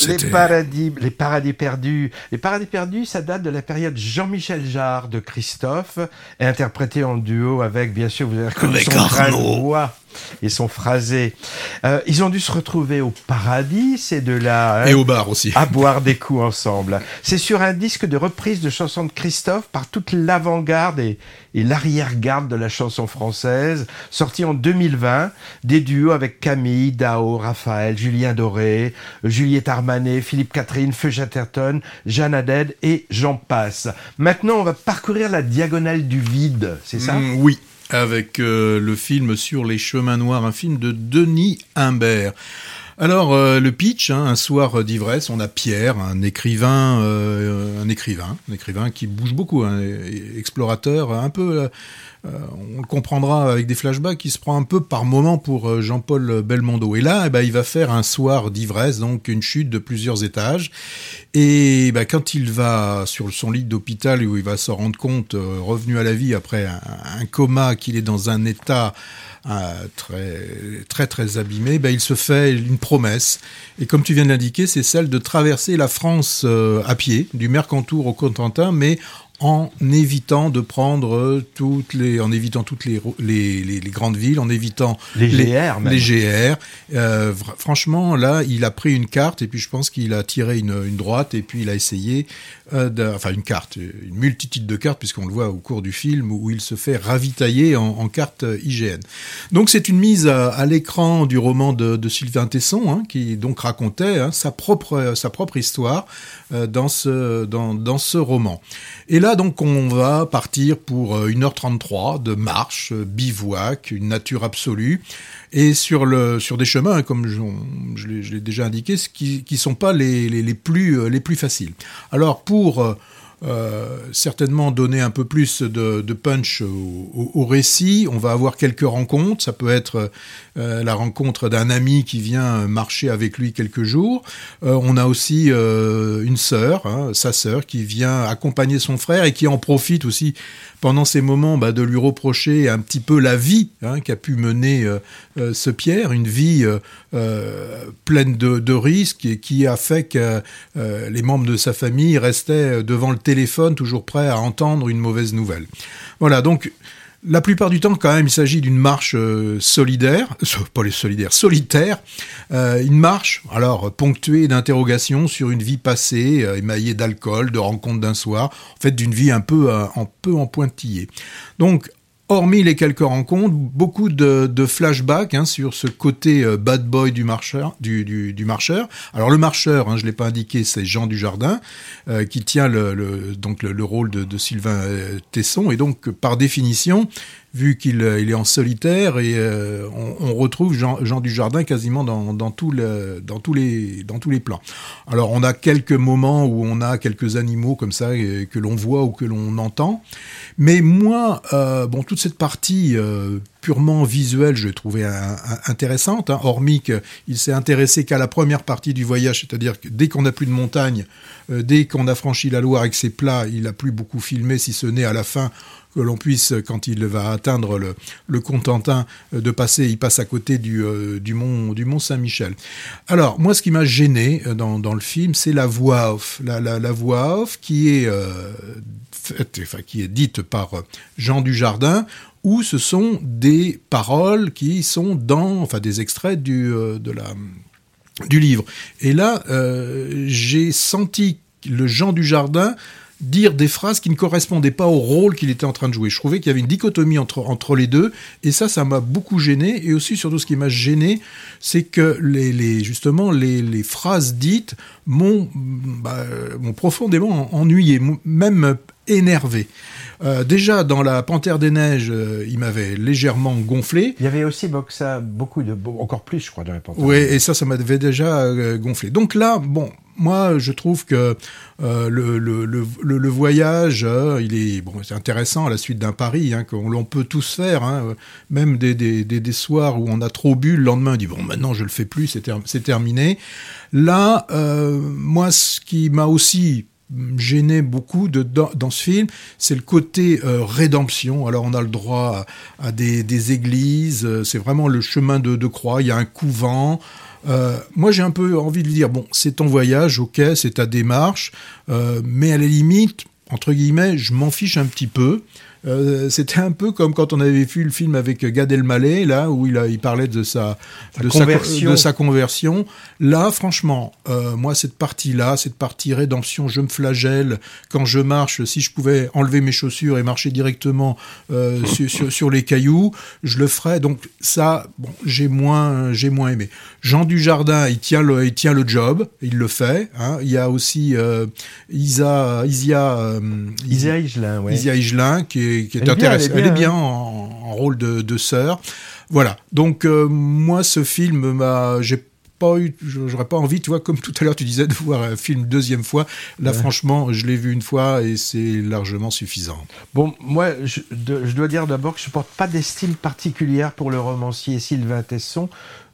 Les paradis, les paradis perdus. Les paradis perdus, ça date de la période Jean-Michel Jarre de Christophe, interprété en duo avec, bien sûr, vous avez reconnu son Arnaud. voix et son phrasé. Euh, ils ont dû se retrouver au paradis, ces deux-là. hein, Et au bar aussi. à boire des coups ensemble. C'est sur un disque de reprise de chansons de Christophe par toute l'avant-garde et, et l'arrière-garde de la chanson française, sorti en 2020, des duos avec Camille, Dao, Raphaël, Julien Doré, Juliette Armanet, Philippe Catherine, Feu Chatterton, Jeanne Haddad et j'en passe. Maintenant, on va parcourir la diagonale du vide, c'est ça? Mm, oui, avec euh, le film sur les chemins noirs, un film de Denis Imbert. Alors euh, le pitch, hein, un soir d'ivresse, on a Pierre, un écrivain, euh, un écrivain, un écrivain qui bouge beaucoup, un explorateur, un peu, on le comprendra avec des flashbacks, qui se prend un peu par moment pour euh, Jean-Paul Belmondo. Et là, eh ben, il va faire un soir d'ivresse, donc une chute de plusieurs étages. Et ben, quand il va sur son lit d'hôpital où il va se rendre compte, euh, revenu à la vie après un, coma, qu'il est dans un état euh, très très très abîmé, ben, il se fait une promesse. Et comme tu viens de l'indiquer, c'est celle de traverser la France euh, à pied, du Mercantour au Cotentin, mais en évitant de prendre toutes les, en évitant toutes les, les, les, les grandes villes, en évitant Les GR, même. les GR. Euh, franchement, là, il a pris une carte et puis je pense qu'il a tiré une, une droite et puis il a essayé, euh, enfin une carte, une multitude de cartes puisqu'on le voit au cours du film où il se fait ravitailler en, en carte IGN. Donc c'est une mise à, à l'écran du roman de, de Sylvain Tesson hein, qui donc racontait hein, sa propre sa propre histoire euh, dans ce dans, dans ce roman. Et là donc on va partir pour euh, 1h33 de marche, euh, bivouac, une nature absolue et sur le sur des chemins hein, comme je, l'ai- déjà indiqué, qui qui sont pas plus euh, les plus faciles. Alors pour euh, certainement donner un peu plus de, punch au, récit. On va avoir quelques rencontres. Ça peut être euh, la rencontre d'un ami qui vient marcher avec lui quelques jours. Euh, on a aussi une sœur, hein, sa sœur, qui vient accompagner son frère et qui en profite aussi pendant ces moments bah, de lui reprocher un petit peu la vie hein, qu'a pu mener ce Pierre, une vie pleine de, de risques et qui a fait que les membres de sa famille restaient devant le toujours prêts à entendre une mauvaise nouvelle. Voilà, donc la plupart du temps, quand même, il s'agit d'une marche euh, solidaire, pas les solidaires, solitaire, euh, une marche, alors ponctuée d'interrogations sur une vie passée, euh, émaillée d'alcool, de rencontres d'un soir, en fait, d'une vie un peu, un peu en pointillé. Donc, hormis les quelques rencontres, beaucoup de, flashbacks hein, sur ce côté euh, bad boy du marcheur. Alors le marcheur, hein, je l'ai pas indiqué, c'est Jean Dujardin euh, qui tient le, donc le, le rôle de, de Sylvain euh, Tesson et donc par définition, vu qu'il euh, il est en solitaire et euh, on, on retrouve Jean, Jean Dujardin quasiment dans, dans, tout le, dans, tous les, dans tous les plans. Alors on a quelques moments où on a quelques animaux comme ça euh, que l'on voit ou que l'on entend, mais moi, euh, bon, toute cette partie euh, purement visuelle, je l'ai trouvée intéressante, hein, hormis qu'il s'est intéressé qu'à la première partie du voyage, c'est-à-dire que dès qu'on n'a plus de montagne, euh, dès qu'on a franchi la Loire avec ses plats, il a plus beaucoup filmé, si ce n'est à la fin que l'on puisse, quand il va atteindre le, Contentin, euh, de passer, il passe à côté du, euh, du mont, Saint-Michel. Alors, moi, ce qui m'a gêné dans, le film, c'est la voix off. La, voix off qui est, faite- enfin, qui est dite par Jean Dujardin, où ce sont des paroles qui sont dans, enfin, des extraits du, euh, du livre. Et là, euh, j'ai senti le Jean Dujardin dire des phrases qui ne correspondaient pas au rôle qu'il était en train de jouer. Je trouvais qu'il y avait une dichotomie entre, entre les deux, et ça, ça m'a beaucoup gêné. Et aussi, surtout, ce qui m'a gêné, c'est que les, les, justement, les, les phrases dites m'ont bah, profondément ennuyé, même énervé. Euh, déjà, dans la Panthère des Neiges, euh, il m'avait légèrement gonflé. Il y avait aussi Boxa, beaucoup de, encore plus, je crois, dans la panthère. Oui, et ça, ça m'avait déjà euh, gonflé. Donc là, bon, moi, je trouve que euh, le, voyage, euh, il est bon, c'est intéressant à la suite d'un pari hein, qu'on l'on peut tous faire, hein, même des, des, des, des soirs où on a trop bu, le lendemain, on dit bon, maintenant je le fais plus, c'est ter terminé. Là, euh, moi, ce qui m'a aussi gêné beaucoup dans, ce film, c'est le côté euh, rédemption. Alors on a le droit à, à des, des, églises, euh, c'est vraiment le chemin de, de, croix, il y a un couvent. Euh, moi, j'ai un peu envie de lui dire bon, c'est ton voyage, ok, c'est ta démarche, euh, mais à la limite, entre guillemets, je m'en fiche un petit peu. Euh, c'était un peu comme quand on avait vu le film avec Gad Elmaleh, là où il, a, il parlait de sa, de sa, conversion. de sa conversion. Là, franchement, euh, moi cette partie-là, cette partie rédemption, je me flagelle quand je marche. Si je pouvais enlever mes chaussures et marcher directement euh, sur, sur, sur les cailloux, je le ferais. Donc ça, bon, j'ai moins, j'ai moins aimé. Jean Dujardin, il tient le, il tient le job, il le fait. Hein. Il y a aussi euh, Isa, Isia, euh, Isia Higelin, ouais. Isia Higelin, qui est, qui est Elle est bien, elle est Elle est bien, bien en, en rôle de, de sœur. Voilà. Donc euh, moi, ce film m'a, j'ai pas eu, j'aurais pas envie, tu vois, comme tout à l'heure tu disais, de voir un film deuxième fois. Là, franchement, je l'ai vu une fois et c'est largement suffisant. Bon, moi, je, de- je dois dire d'abord que je porte pas d'estime particulière pour le romancier Sylvain Tesson,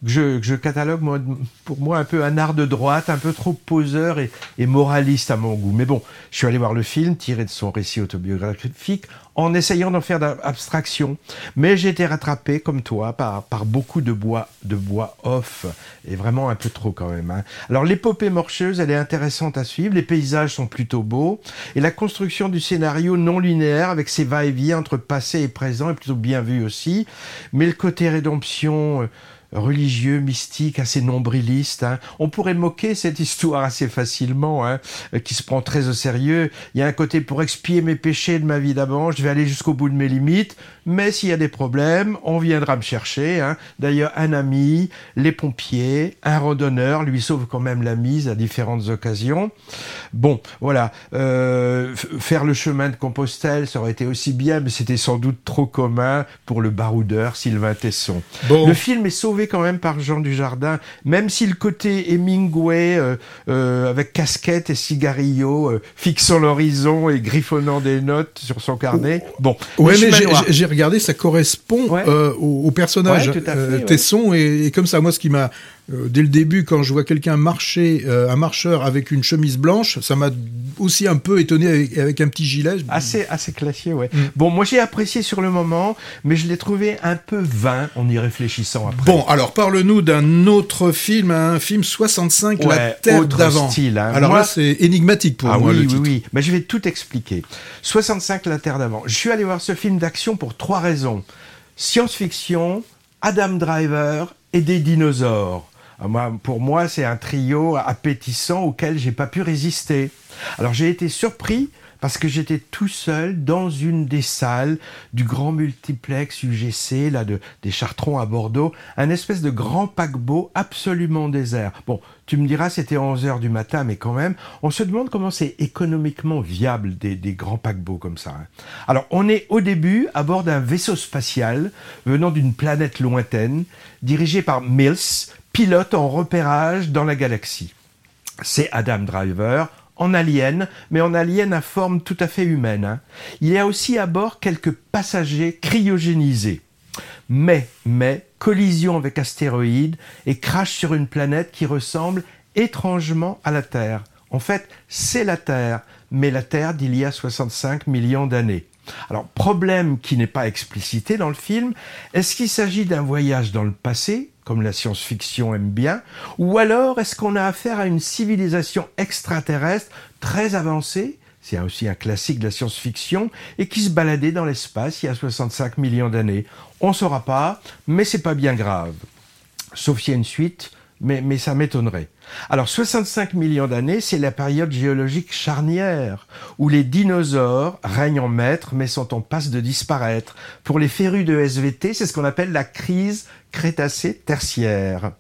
que je, que je catalogue moi, pour moi un peu un art de droite, un peu trop poseur et, moraliste à mon goût. Mais bon, je suis allé voir le film tiré de son récit autobiographique en essayant d'en faire abstraction. Mais j'ai été rattrapé, comme toi, par, par beaucoup de bois, de bois off, et vraiment un peu trop quand même. hein. Alors l'épopée morcheuse, elle est intéressante à suivre, les paysages sont plutôt beaux, et la construction du scénario non linéaire, avec ses va-et-vient entre passé et présent, est plutôt bien vue aussi. Mais le côté rédemption... euh, religieux, mystique, assez nombriliste. hein. On pourrait moquer cette histoire assez facilement, hein, qui se prend très au sérieux. Il y a un côté pour expier mes péchés de ma vie d'avant, je vais aller jusqu'au bout de mes limites, mais s'il y a des problèmes, on viendra me chercher. hein. D'ailleurs, un ami, les pompiers, un randonneur lui sauve quand même la mise à différentes occasions. Bon, voilà. Euh, faire le chemin de Compostelle, ça aurait été aussi bien, mais c'était sans doute trop commun pour le baroudeur Sylvain Tesson. Bon. Le film est sauvé quand même par Jean Dujardin, même si le côté Hemingway, euh, euh, avec casquette et cigarillo, euh, fixant l'horizon et griffonnant des notes sur son carnet. Bon, Ouais, mais j'ai- regardé, ça correspond Ouais. au, au personnage Ouais, tout à fait, ouais. Tesson et, et comme ça, moi, ce qui m'a dès le début, quand je vois quelqu'un marcher, euh, un marcheur avec une chemise blanche, ça m'a aussi un peu étonné avec, avec un petit gilet. Assez, assez classique, ouais. Mm. Bon, moi j'ai apprécié sur le moment, mais je l'ai trouvé un peu vain en y réfléchissant après. Bon, alors parle-nous d'un autre film, un film 65, La Terre d'avant. hein. Alors Moi- là, c'est énigmatique pour ah moi oui, le oui, oui. Mais je vais tout expliquer. 65, La Terre d'avant. Je suis allé voir ce film d'action pour trois raisons. Science-fiction, Adam Driver et des dinosaures. Ah, pour moi, c'est un trio appétissant auquel j'ai pas pu résister. Alors j'ai été surpris parce que j'étais tout seul dans une des salles du grand multiplex UGC, là, de, des Chartrons à Bordeaux, un espèce de grand paquebot absolument désert. Bon, tu me diras, c'était 11 heures du matin, mais quand même, on se demande comment c'est économiquement viable des, des grands paquebots comme ça. hein. Alors, on est au début à bord d'un vaisseau spatial venant d'une planète lointaine, dirigé par Mills, pilote en repérage dans la galaxie. C'est Adam Driver, en alien, mais en alien à forme tout à fait humaine. hein. Il y a aussi à bord quelques passagers cryogénisés. Mais, mais, collision avec astéroïde et crash sur une planète qui ressemble étrangement à la Terre. En fait, c'est la Terre, mais la Terre d'il y a 65 millions d'années. Alors, problème qui n'est pas explicité dans le film, est-ce qu'il s'agit d'un voyage dans le passé, comme la science-fiction aime bien, ou alors est-ce qu'on a affaire à une civilisation extraterrestre très avancée c'est aussi un classique de la science-fiction, et qui se baladait dans l'espace il y a 65 millions d'années. On ne saura pas, mais c'est pas bien grave. Sauf s'il y a une suite, mais, ça m'étonnerait. Alors 65 millions d'années, c'est la période géologique charnière, où les dinosaures règnent en maître, mais sont en passe de disparaître. Pour les férus de SVT, c'est ce qu'on appelle la crise crétacée tertiaire.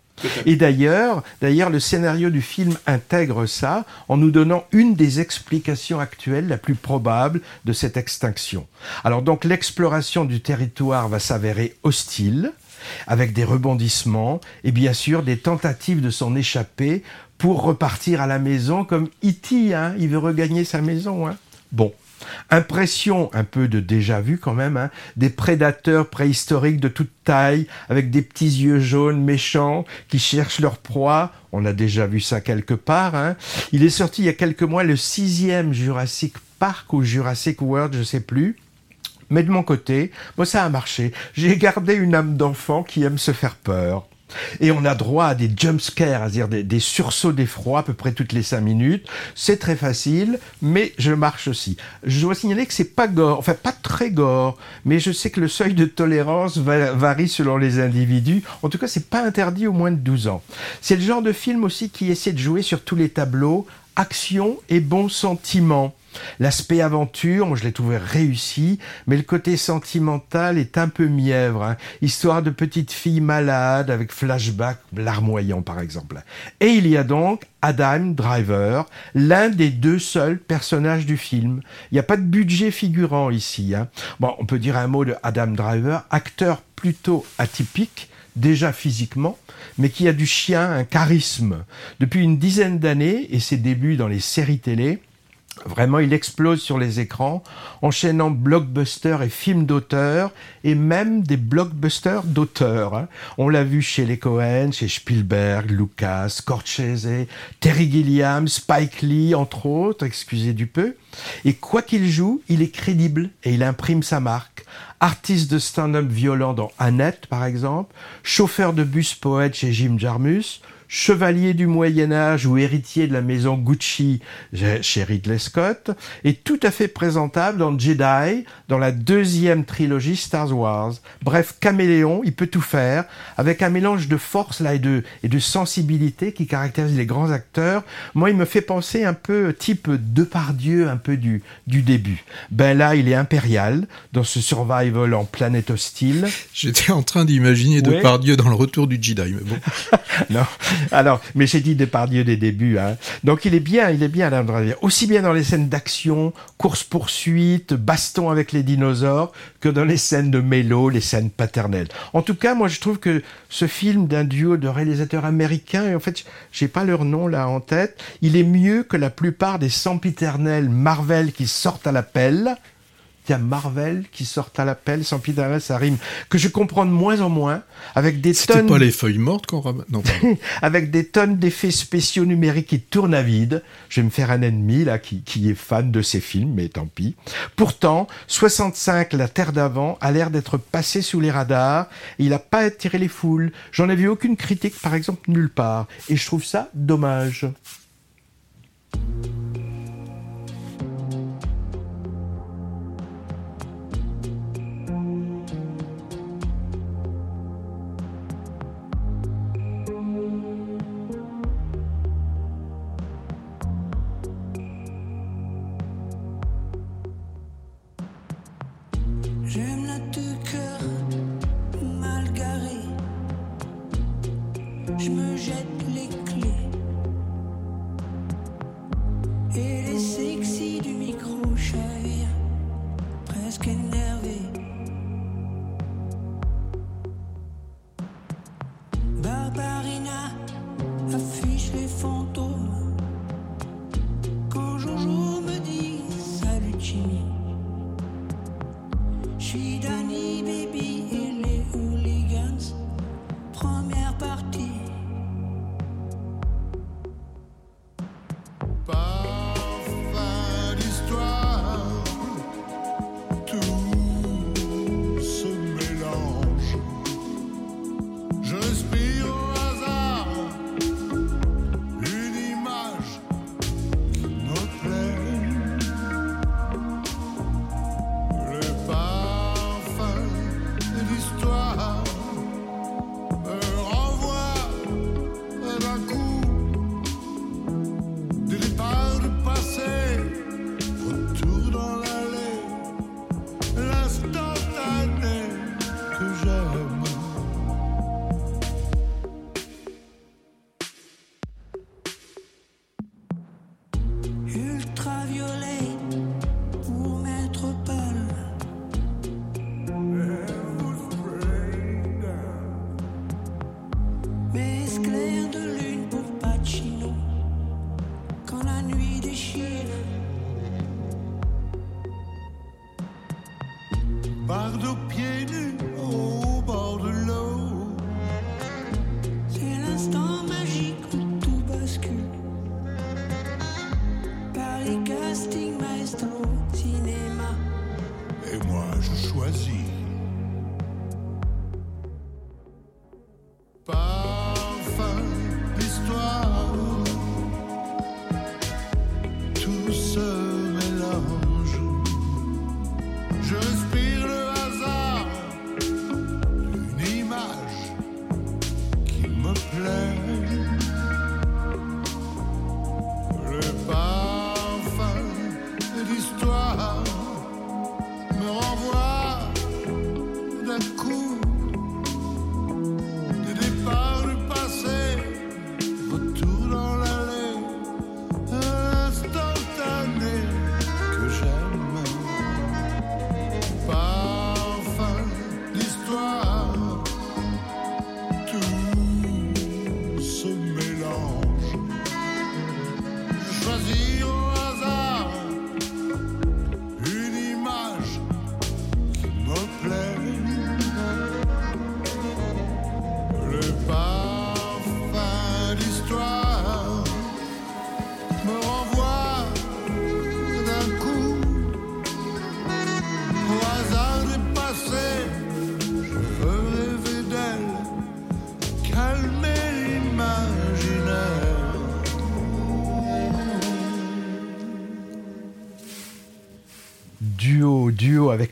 Et d'ailleurs, d'ailleurs, le scénario du film intègre ça en nous donnant une des explications actuelles la plus probable de cette extinction. Alors donc l'exploration du territoire va s'avérer hostile, avec des rebondissements et bien sûr des tentatives de s'en échapper pour repartir à la maison comme E.T. Hein, il veut regagner sa maison. Hein. Bon, Impression un peu de déjà vu quand même, hein, des prédateurs préhistoriques de toute taille, avec des petits yeux jaunes méchants qui cherchent leur proie. On a déjà vu ça quelque part. Hein. Il est sorti il y a quelques mois le sixième Jurassic Park ou Jurassic World, je sais plus. Mais de mon côté, moi ça a marché. J'ai gardé une âme d'enfant qui aime se faire peur. Et on a droit à des jump scares, c'est-à-dire des, des sursauts d'effroi à peu près toutes les cinq minutes. C'est très facile, mais je marche aussi. Je dois signaler que c'est pas gore, enfin pas très gore, mais je sais que le seuil de tolérance va- varie selon les individus. En tout cas, c'est pas interdit au moins de 12 ans. C'est le genre de film aussi qui essaie de jouer sur tous les tableaux, action et bons sentiments. L'aspect aventure, je l'ai trouvé réussi, mais le côté sentimental est un peu mièvre. hein. Histoire de petite fille malade avec flashback larmoyant par exemple. Et il y a donc Adam Driver, l'un des deux seuls personnages du film. Il n'y a pas de budget figurant ici. hein. Bon, on peut dire un mot de Adam Driver, acteur plutôt atypique, déjà physiquement, mais qui a du chien, un charisme. Depuis une dizaine d'années et ses débuts dans les séries télé, Vraiment, il explose sur les écrans, enchaînant blockbusters et films d'auteur, et même des blockbusters d'auteurs. hein. On l'a vu chez les Cohen, chez Spielberg, Lucas, Scorsese, Terry Gilliam, Spike Lee, entre autres, excusez du peu. Et quoi qu'il joue, il est crédible et il imprime sa marque. Artiste de stand-up violent dans Annette, par exemple, chauffeur de bus poète chez Jim Jarmus, chevalier du Moyen Âge ou héritier de la maison Gucci chez Ridley Scott, et tout à fait présentable dans Jedi, dans la deuxième trilogie Star Wars. Bref, caméléon, il peut tout faire, avec un mélange de force là et de, et de sensibilité qui caractérise les grands acteurs. Moi, il me fait penser un peu type Depardieu, un peu du, du début. Ben là, il est impérial, dans ce survival en planète hostile. J'étais en train d'imaginer Ouais. Depardieu dans le retour du Jedi, mais bon. Non. Alors, mais j'ai dit Depardieu des débuts. Hein. Donc il est bien, il est bien Adam Driver. Aussi bien dans les scènes d'action, course-poursuite, baston avec les dinosaures, que dans les scènes de mélo, les scènes paternelles. En tout cas, moi je trouve que ce film d'un duo de réalisateurs américains, et en fait, j'ai pas leur nom là en tête, il est mieux que la plupart des sempiternels Marvel qui sortent à l'appel. Tiens, Marvel qui sortent à l'appel, sempiternel, ça rime, que je comprends de moins en moins, avec des tonnes pas les feuilles mortes qu'on ramasse. Non, avec des tonnes d'effets spéciaux numériques qui tournent à vide. Je vais me faire un ennemi là qui, qui est fan de ces films, mais tant pis. Pourtant, 65, La Terre d'avant, a l'air d'être passé sous les radars. Il n'a pas attiré les foules. J'en ai vu aucune critique, par exemple, nulle part. Et je trouve ça dommage.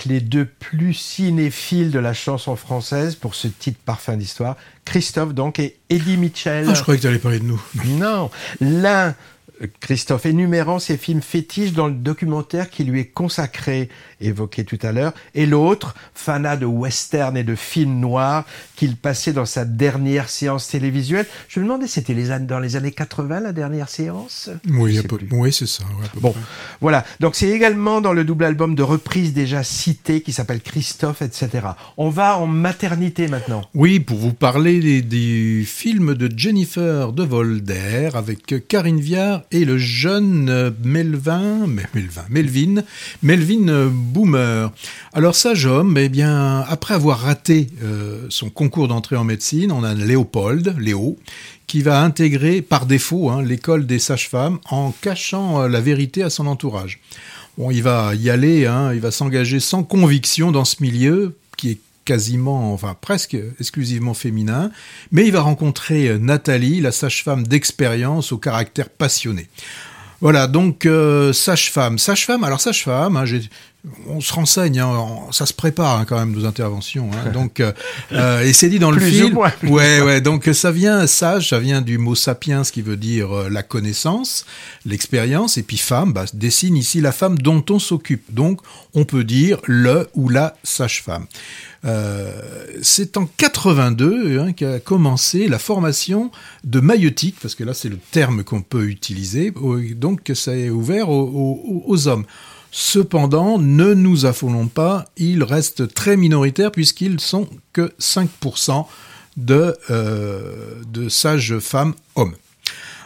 Les deux plus cinéphiles de la chanson française pour ce titre Parfum d'histoire, Christophe donc et Eddie Mitchell. Ah, je croyais que tu allais parler de nous. Non, l'un, Christophe, énumérant ses films fétiches dans le documentaire qui lui est consacré, évoqué tout à l'heure, et l'autre, fanat de western et de films noirs qu'il passait dans sa dernière séance télévisuelle. Je me demandais, c'était les an- dans les années 80 la dernière séance? Oui, peu- oui c'est ça. ouais, Bon, près. voilà. Donc c'est également dans le double album de reprises déjà cité qui s'appelle Christophe, etc. On va en maternité maintenant. Oui, pour vous parler des, des films de Jennifer de Volder avec Karine Viard et le jeune euh, Melvin, Melvin, Melvin, Melvin euh, Boomer. Alors sage homme, eh bien, après avoir raté euh, son concours d'entrée en médecine, on a Léopold, Léo, qui va intégrer par défaut hein, l'école des sages-femmes en cachant la vérité à son entourage. Bon, il va y aller, hein, il va s'engager sans conviction dans ce milieu quasiment, enfin presque exclusivement féminin, mais il va rencontrer euh, Nathalie, la sage-femme d'expérience au caractère passionné. Voilà, donc euh, sage-femme. Sage-femme, alors sage-femme, hein, on se renseigne, hein, on- ça se prépare hein, quand même nos interventions. donc, euh, et c'est dit dans le Plus film. moins, plus ou ouais, ouais. Donc ça vient sage, ça vient du mot sapiens qui veut dire euh, la connaissance, l'expérience, et puis femme bah, dessine ici la femme dont on s'occupe. Donc on peut dire le ou la sage-femme. Euh, c'est en 82 hein, qu'a commencé la formation de maïeutique, parce que là c'est le terme qu'on peut utiliser, donc que ça est ouvert aux, hommes. Cependant, ne nous affolons pas, ils restent très minoritaires puisqu'ils sont que 5% de, euh, de sages femmes hommes.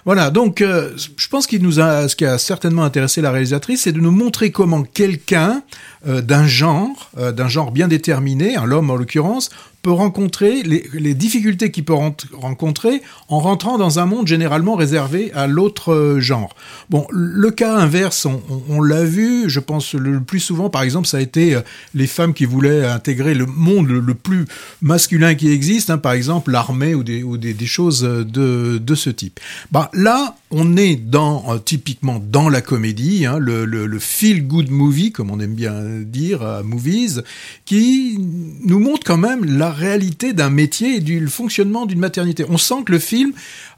Voilà, donc euh, je pense qu'il nous a, ce qui a certainement intéressé la réalisatrice, c'est de nous montrer comment quelqu'un euh, d'un genre, euh, d'un genre bien déterminé, un l'homme en l'occurrence, peut rencontrer les, difficultés qu'il peut rencontrer en rentrant dans un monde généralement réservé à l'autre euh, genre. Bon, le cas inverse, on, l'a vu, je pense le plus souvent, par exemple, ça a été euh, les femmes qui voulaient intégrer le monde le, plus masculin qui existe, hein, par exemple l'armée ou, des, choses euh, de, ce type. Bah, là, on est dans typiquement dans la comédie, hein, le, le, le feel good movie, comme on aime bien dire movies, qui nous montre quand même la réalité d'un métier et du fonctionnement d'une maternité. On sent que le film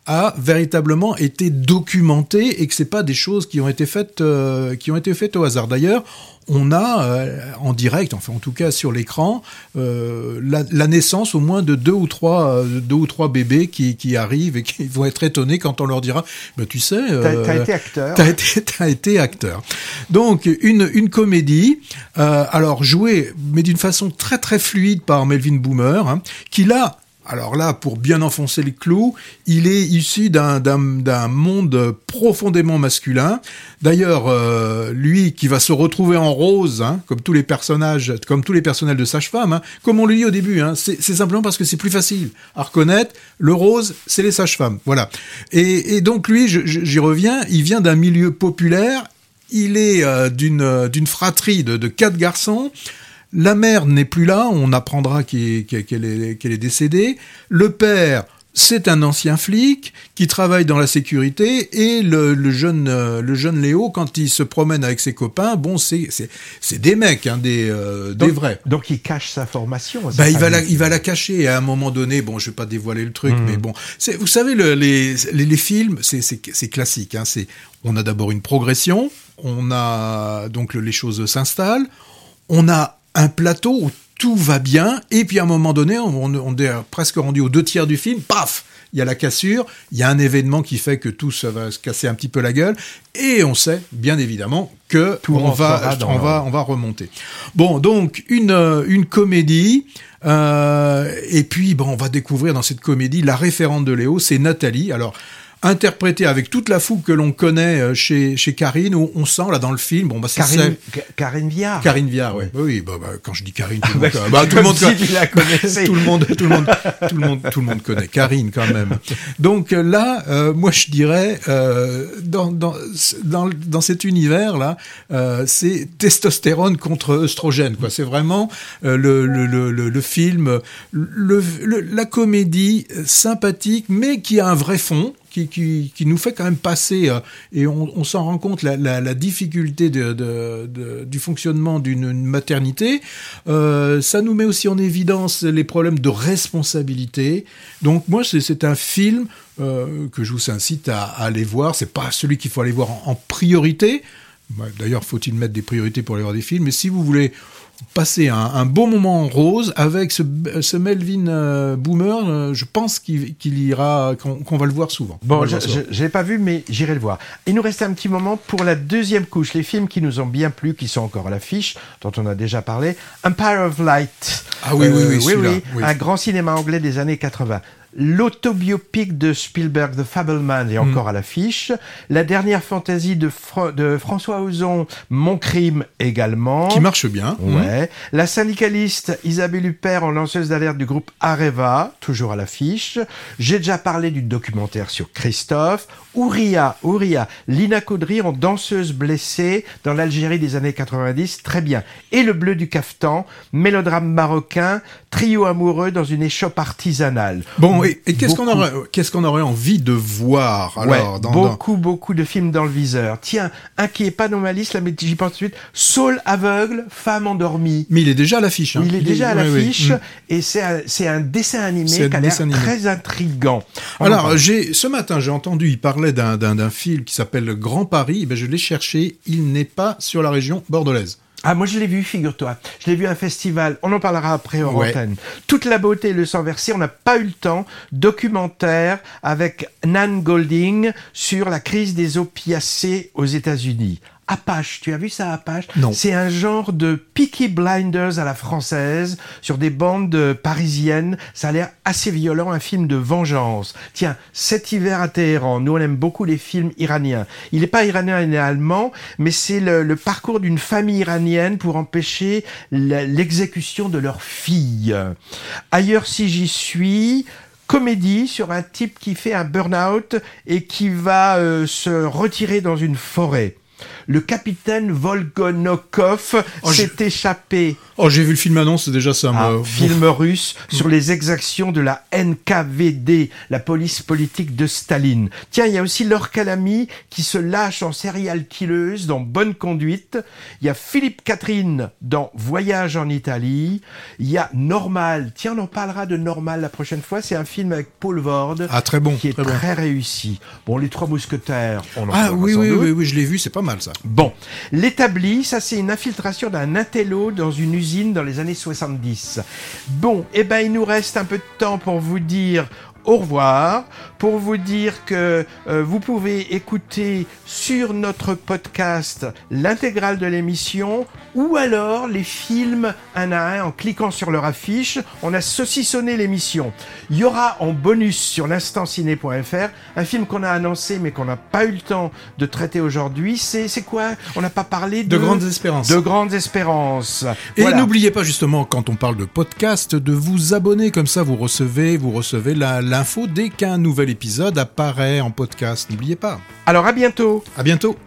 a véritablement été documenté et que c'est pas des choses qui ont été faites euh, qui ont été faites au hasard. D'ailleurs, on a euh, en direct, enfin en tout cas sur l'écran, euh, la, la naissance au moins de deux ou trois euh, deux ou trois bébés qui, qui arrivent et qui vont être étonnés quand on leur dira, bah, tu sais, T'as euh, t'as été acteur. T'as été, t'as été acteur. Donc une une comédie, euh, alors jouée mais d'une façon très très fluide par Melvin Boomer, hein, qui là. Alors là, pour bien enfoncer le clou, il est issu d'un monde profondément masculin. D'ailleurs, euh, lui qui va se retrouver en rose, hein, comme tous les personnages, comme tous les personnels de sage-femme, hein, comme on le dit au début, hein, c'est simplement parce que c'est plus facile à reconnaître. Le rose, c'est les sages-femmes, voilà. Et, donc lui, j'y reviens, il vient d'un milieu populaire. Il est euh, d'une euh, d'une fratrie de quatre garçons. La mère n'est plus là, on apprendra qu'elle est, décédée. Le père, c'est un ancien flic qui travaille dans la sécurité et le, le jeune euh, le jeune Léo quand il se promène avec ses copains bon c'est des mecs hein, des euh, des vrais Donc il cache sa formation. bah, il va la, il va la cacher et à un moment donné, bon, je vais pas dévoiler le truc, Mhm. mais bon, vous savez, le- les, les, les films, c'est, classique. Hein, on a d'abord une progression, on a donc le- les choses s'installent, on a un plateau où tout va bien, et puis à un moment donné, on, est presque rendu aux deux tiers du film, paf, il y a la cassure, il y a un événement qui fait que tout ça va se casser un petit peu la gueule, et on sait bien évidemment que Tout on va, on va, on va remonter. Bon, donc une euh, une comédie. euh, et puis, bon, on va découvrir dans cette comédie la référente de Léo, c'est Nathalie. Alors, interprétée avec toute la fougue que l'on connaît euh, chez chez Karine, où on sent là dans le film, bon bah c'est Karine, Karine Viard. Karine Viard, oui. Oui, bah, bah, quand je dis Karine, tout le Bah, monde, bah, tout le monde, si tu la connaissais. tout le monde, tout le monde, tout le monde, tout le monde connaît Karine quand même. Donc euh, là, euh, moi je dirais euh, dans, dans dans dans cet univers là, euh, c'est testostérone contre œstrogène quoi. C'est vraiment le, le, le, le, film, le, la comédie sympathique mais qui a un vrai fond. Qui, nous fait quand même passer, euh, et on, s'en rend compte, la, difficulté du fonctionnement d'une une maternité. Euh, ça nous met aussi en évidence les problèmes de responsabilité. Donc moi, c'est- un film euh, que je vous incite à, aller voir. C'est pas celui qu'il faut aller voir en, en priorité. D'ailleurs, faut-il mettre des priorités pour aller voir des films? Mais si vous voulez passer un, un bon moment en rose avec ce, ce Melvin euh, Boomer, euh, je pense qu'il ira, qu'on va le voir souvent. On Bon, je je l'ai pas vu, mais j'irai le voir. Il nous reste un petit moment pour la deuxième couche, les films qui nous ont bien plu, qui sont encore à l'affiche, dont on a déjà parlé. Empire of Light. Euh, Ah oui, oui, oui, celui-là, oui. un grand cinéma anglais des années 80. L'autobiopic de Spielberg, The Fableman, est encore à l'affiche. La dernière fantaisie de, François Ozon, Mon crime également. qui marche bien. Ouais. La syndicaliste Isabelle Huppert en lanceuse d'alerte du groupe Areva, toujours à l'affiche. J'ai déjà parlé du documentaire sur Christophe. Ouria, Ouria, Lina Caudry en danseuse blessée dans l'Algérie des années 90, très bien. Et Le Bleu du Caftan, mélodrame marocain, trio amoureux dans une échoppe artisanale. Bon, et, et qu'est-ce qu'on aurait, qu'est-ce qu'on aurait envie de voir alors ouais, dans, dans- beaucoup, beaucoup de films dans le viseur. Tiens, un qui est pas dans ma liste, là, mais j'y pense tout de suite. Saul aveugle, femme endormie. Mais il est déjà à l'affiche. hein. Il est déjà à ouais. l'affiche Mm. et c'est un, c'est un dessin animé qui a l'air très intrigant. En Alors, j'ai ce matin, j'ai entendu, il parlait d'un, d'un, d'un film qui s'appelle Grand Paris. Eh ben, je l'ai cherché. Il n'est pas sur la région bordelaise. Ah, moi je l'ai vu, figure-toi. Je l'ai vu à un festival. On en parlera après en Ouais. antenne. Toute la beauté et le sang versé, on n'a pas eu le temps. Documentaire avec Nan Golding sur la crise des opiacés aux États-Unis. Apache, tu as vu ça Apache? Non. C'est un genre de Peaky Blinders à la française sur des bandes parisiennes. Ça a l'air assez violent, un film de vengeance. Tiens, cet hiver à Téhéran, nous on aime beaucoup les films iraniens. Il n'est pas iranien, il est allemand, mais c'est le, le parcours d'une famille iranienne pour empêcher l'exécution de leur fille. Ailleurs si j'y suis, comédie sur un type qui fait un burn-out et qui va euh, se retirer dans une forêt. Le capitaine Volgonokov Oh, je- s'est échappé. Oh, j'ai vu le film annonce, déjà ça Un me. film russe sur les exactions de la NKVD, la police politique de Staline. Tiens, il y a aussi Laure Calamy qui se lâche en serial killeuse dans Bonne Conduite. Il y a Philippe Catherine dans Voyage en Italie. Il y a Normal. Tiens, on en parlera de Normal la prochaine fois. C'est un film avec Paul Vord. Ah, très bon, Qui est très bon. réussi. Bon, Les Trois Mousquetaires, on en Ah oui, oui, oui, oui, je l'ai vu, c'est pas mal ça. Bon, l'établi, ça c'est une infiltration d'un intello dans une usine dans les années 70. Bon, eh ben il nous reste un peu de temps pour vous dire au revoir, pour vous dire que euh, vous pouvez écouter sur notre podcast l'intégrale de l'émission ou alors les films un à un en cliquant sur leur affiche. On a saucissonné l'émission. Il y aura en bonus sur l'instantciné.fr un film qu'on a annoncé mais qu'on n'a pas eu le temps de traiter aujourd'hui. C'est c'est quoi? On n'a pas parlé de, De grandes espérances. De grandes espérances. Et Voilà. n'oubliez pas justement, quand on parle de podcast, de vous abonner comme ça, vous recevez, vous recevez la- l'info dès qu'un nouvel épisode apparaît en podcast. N'oubliez pas. Alors à bientôt. À bientôt.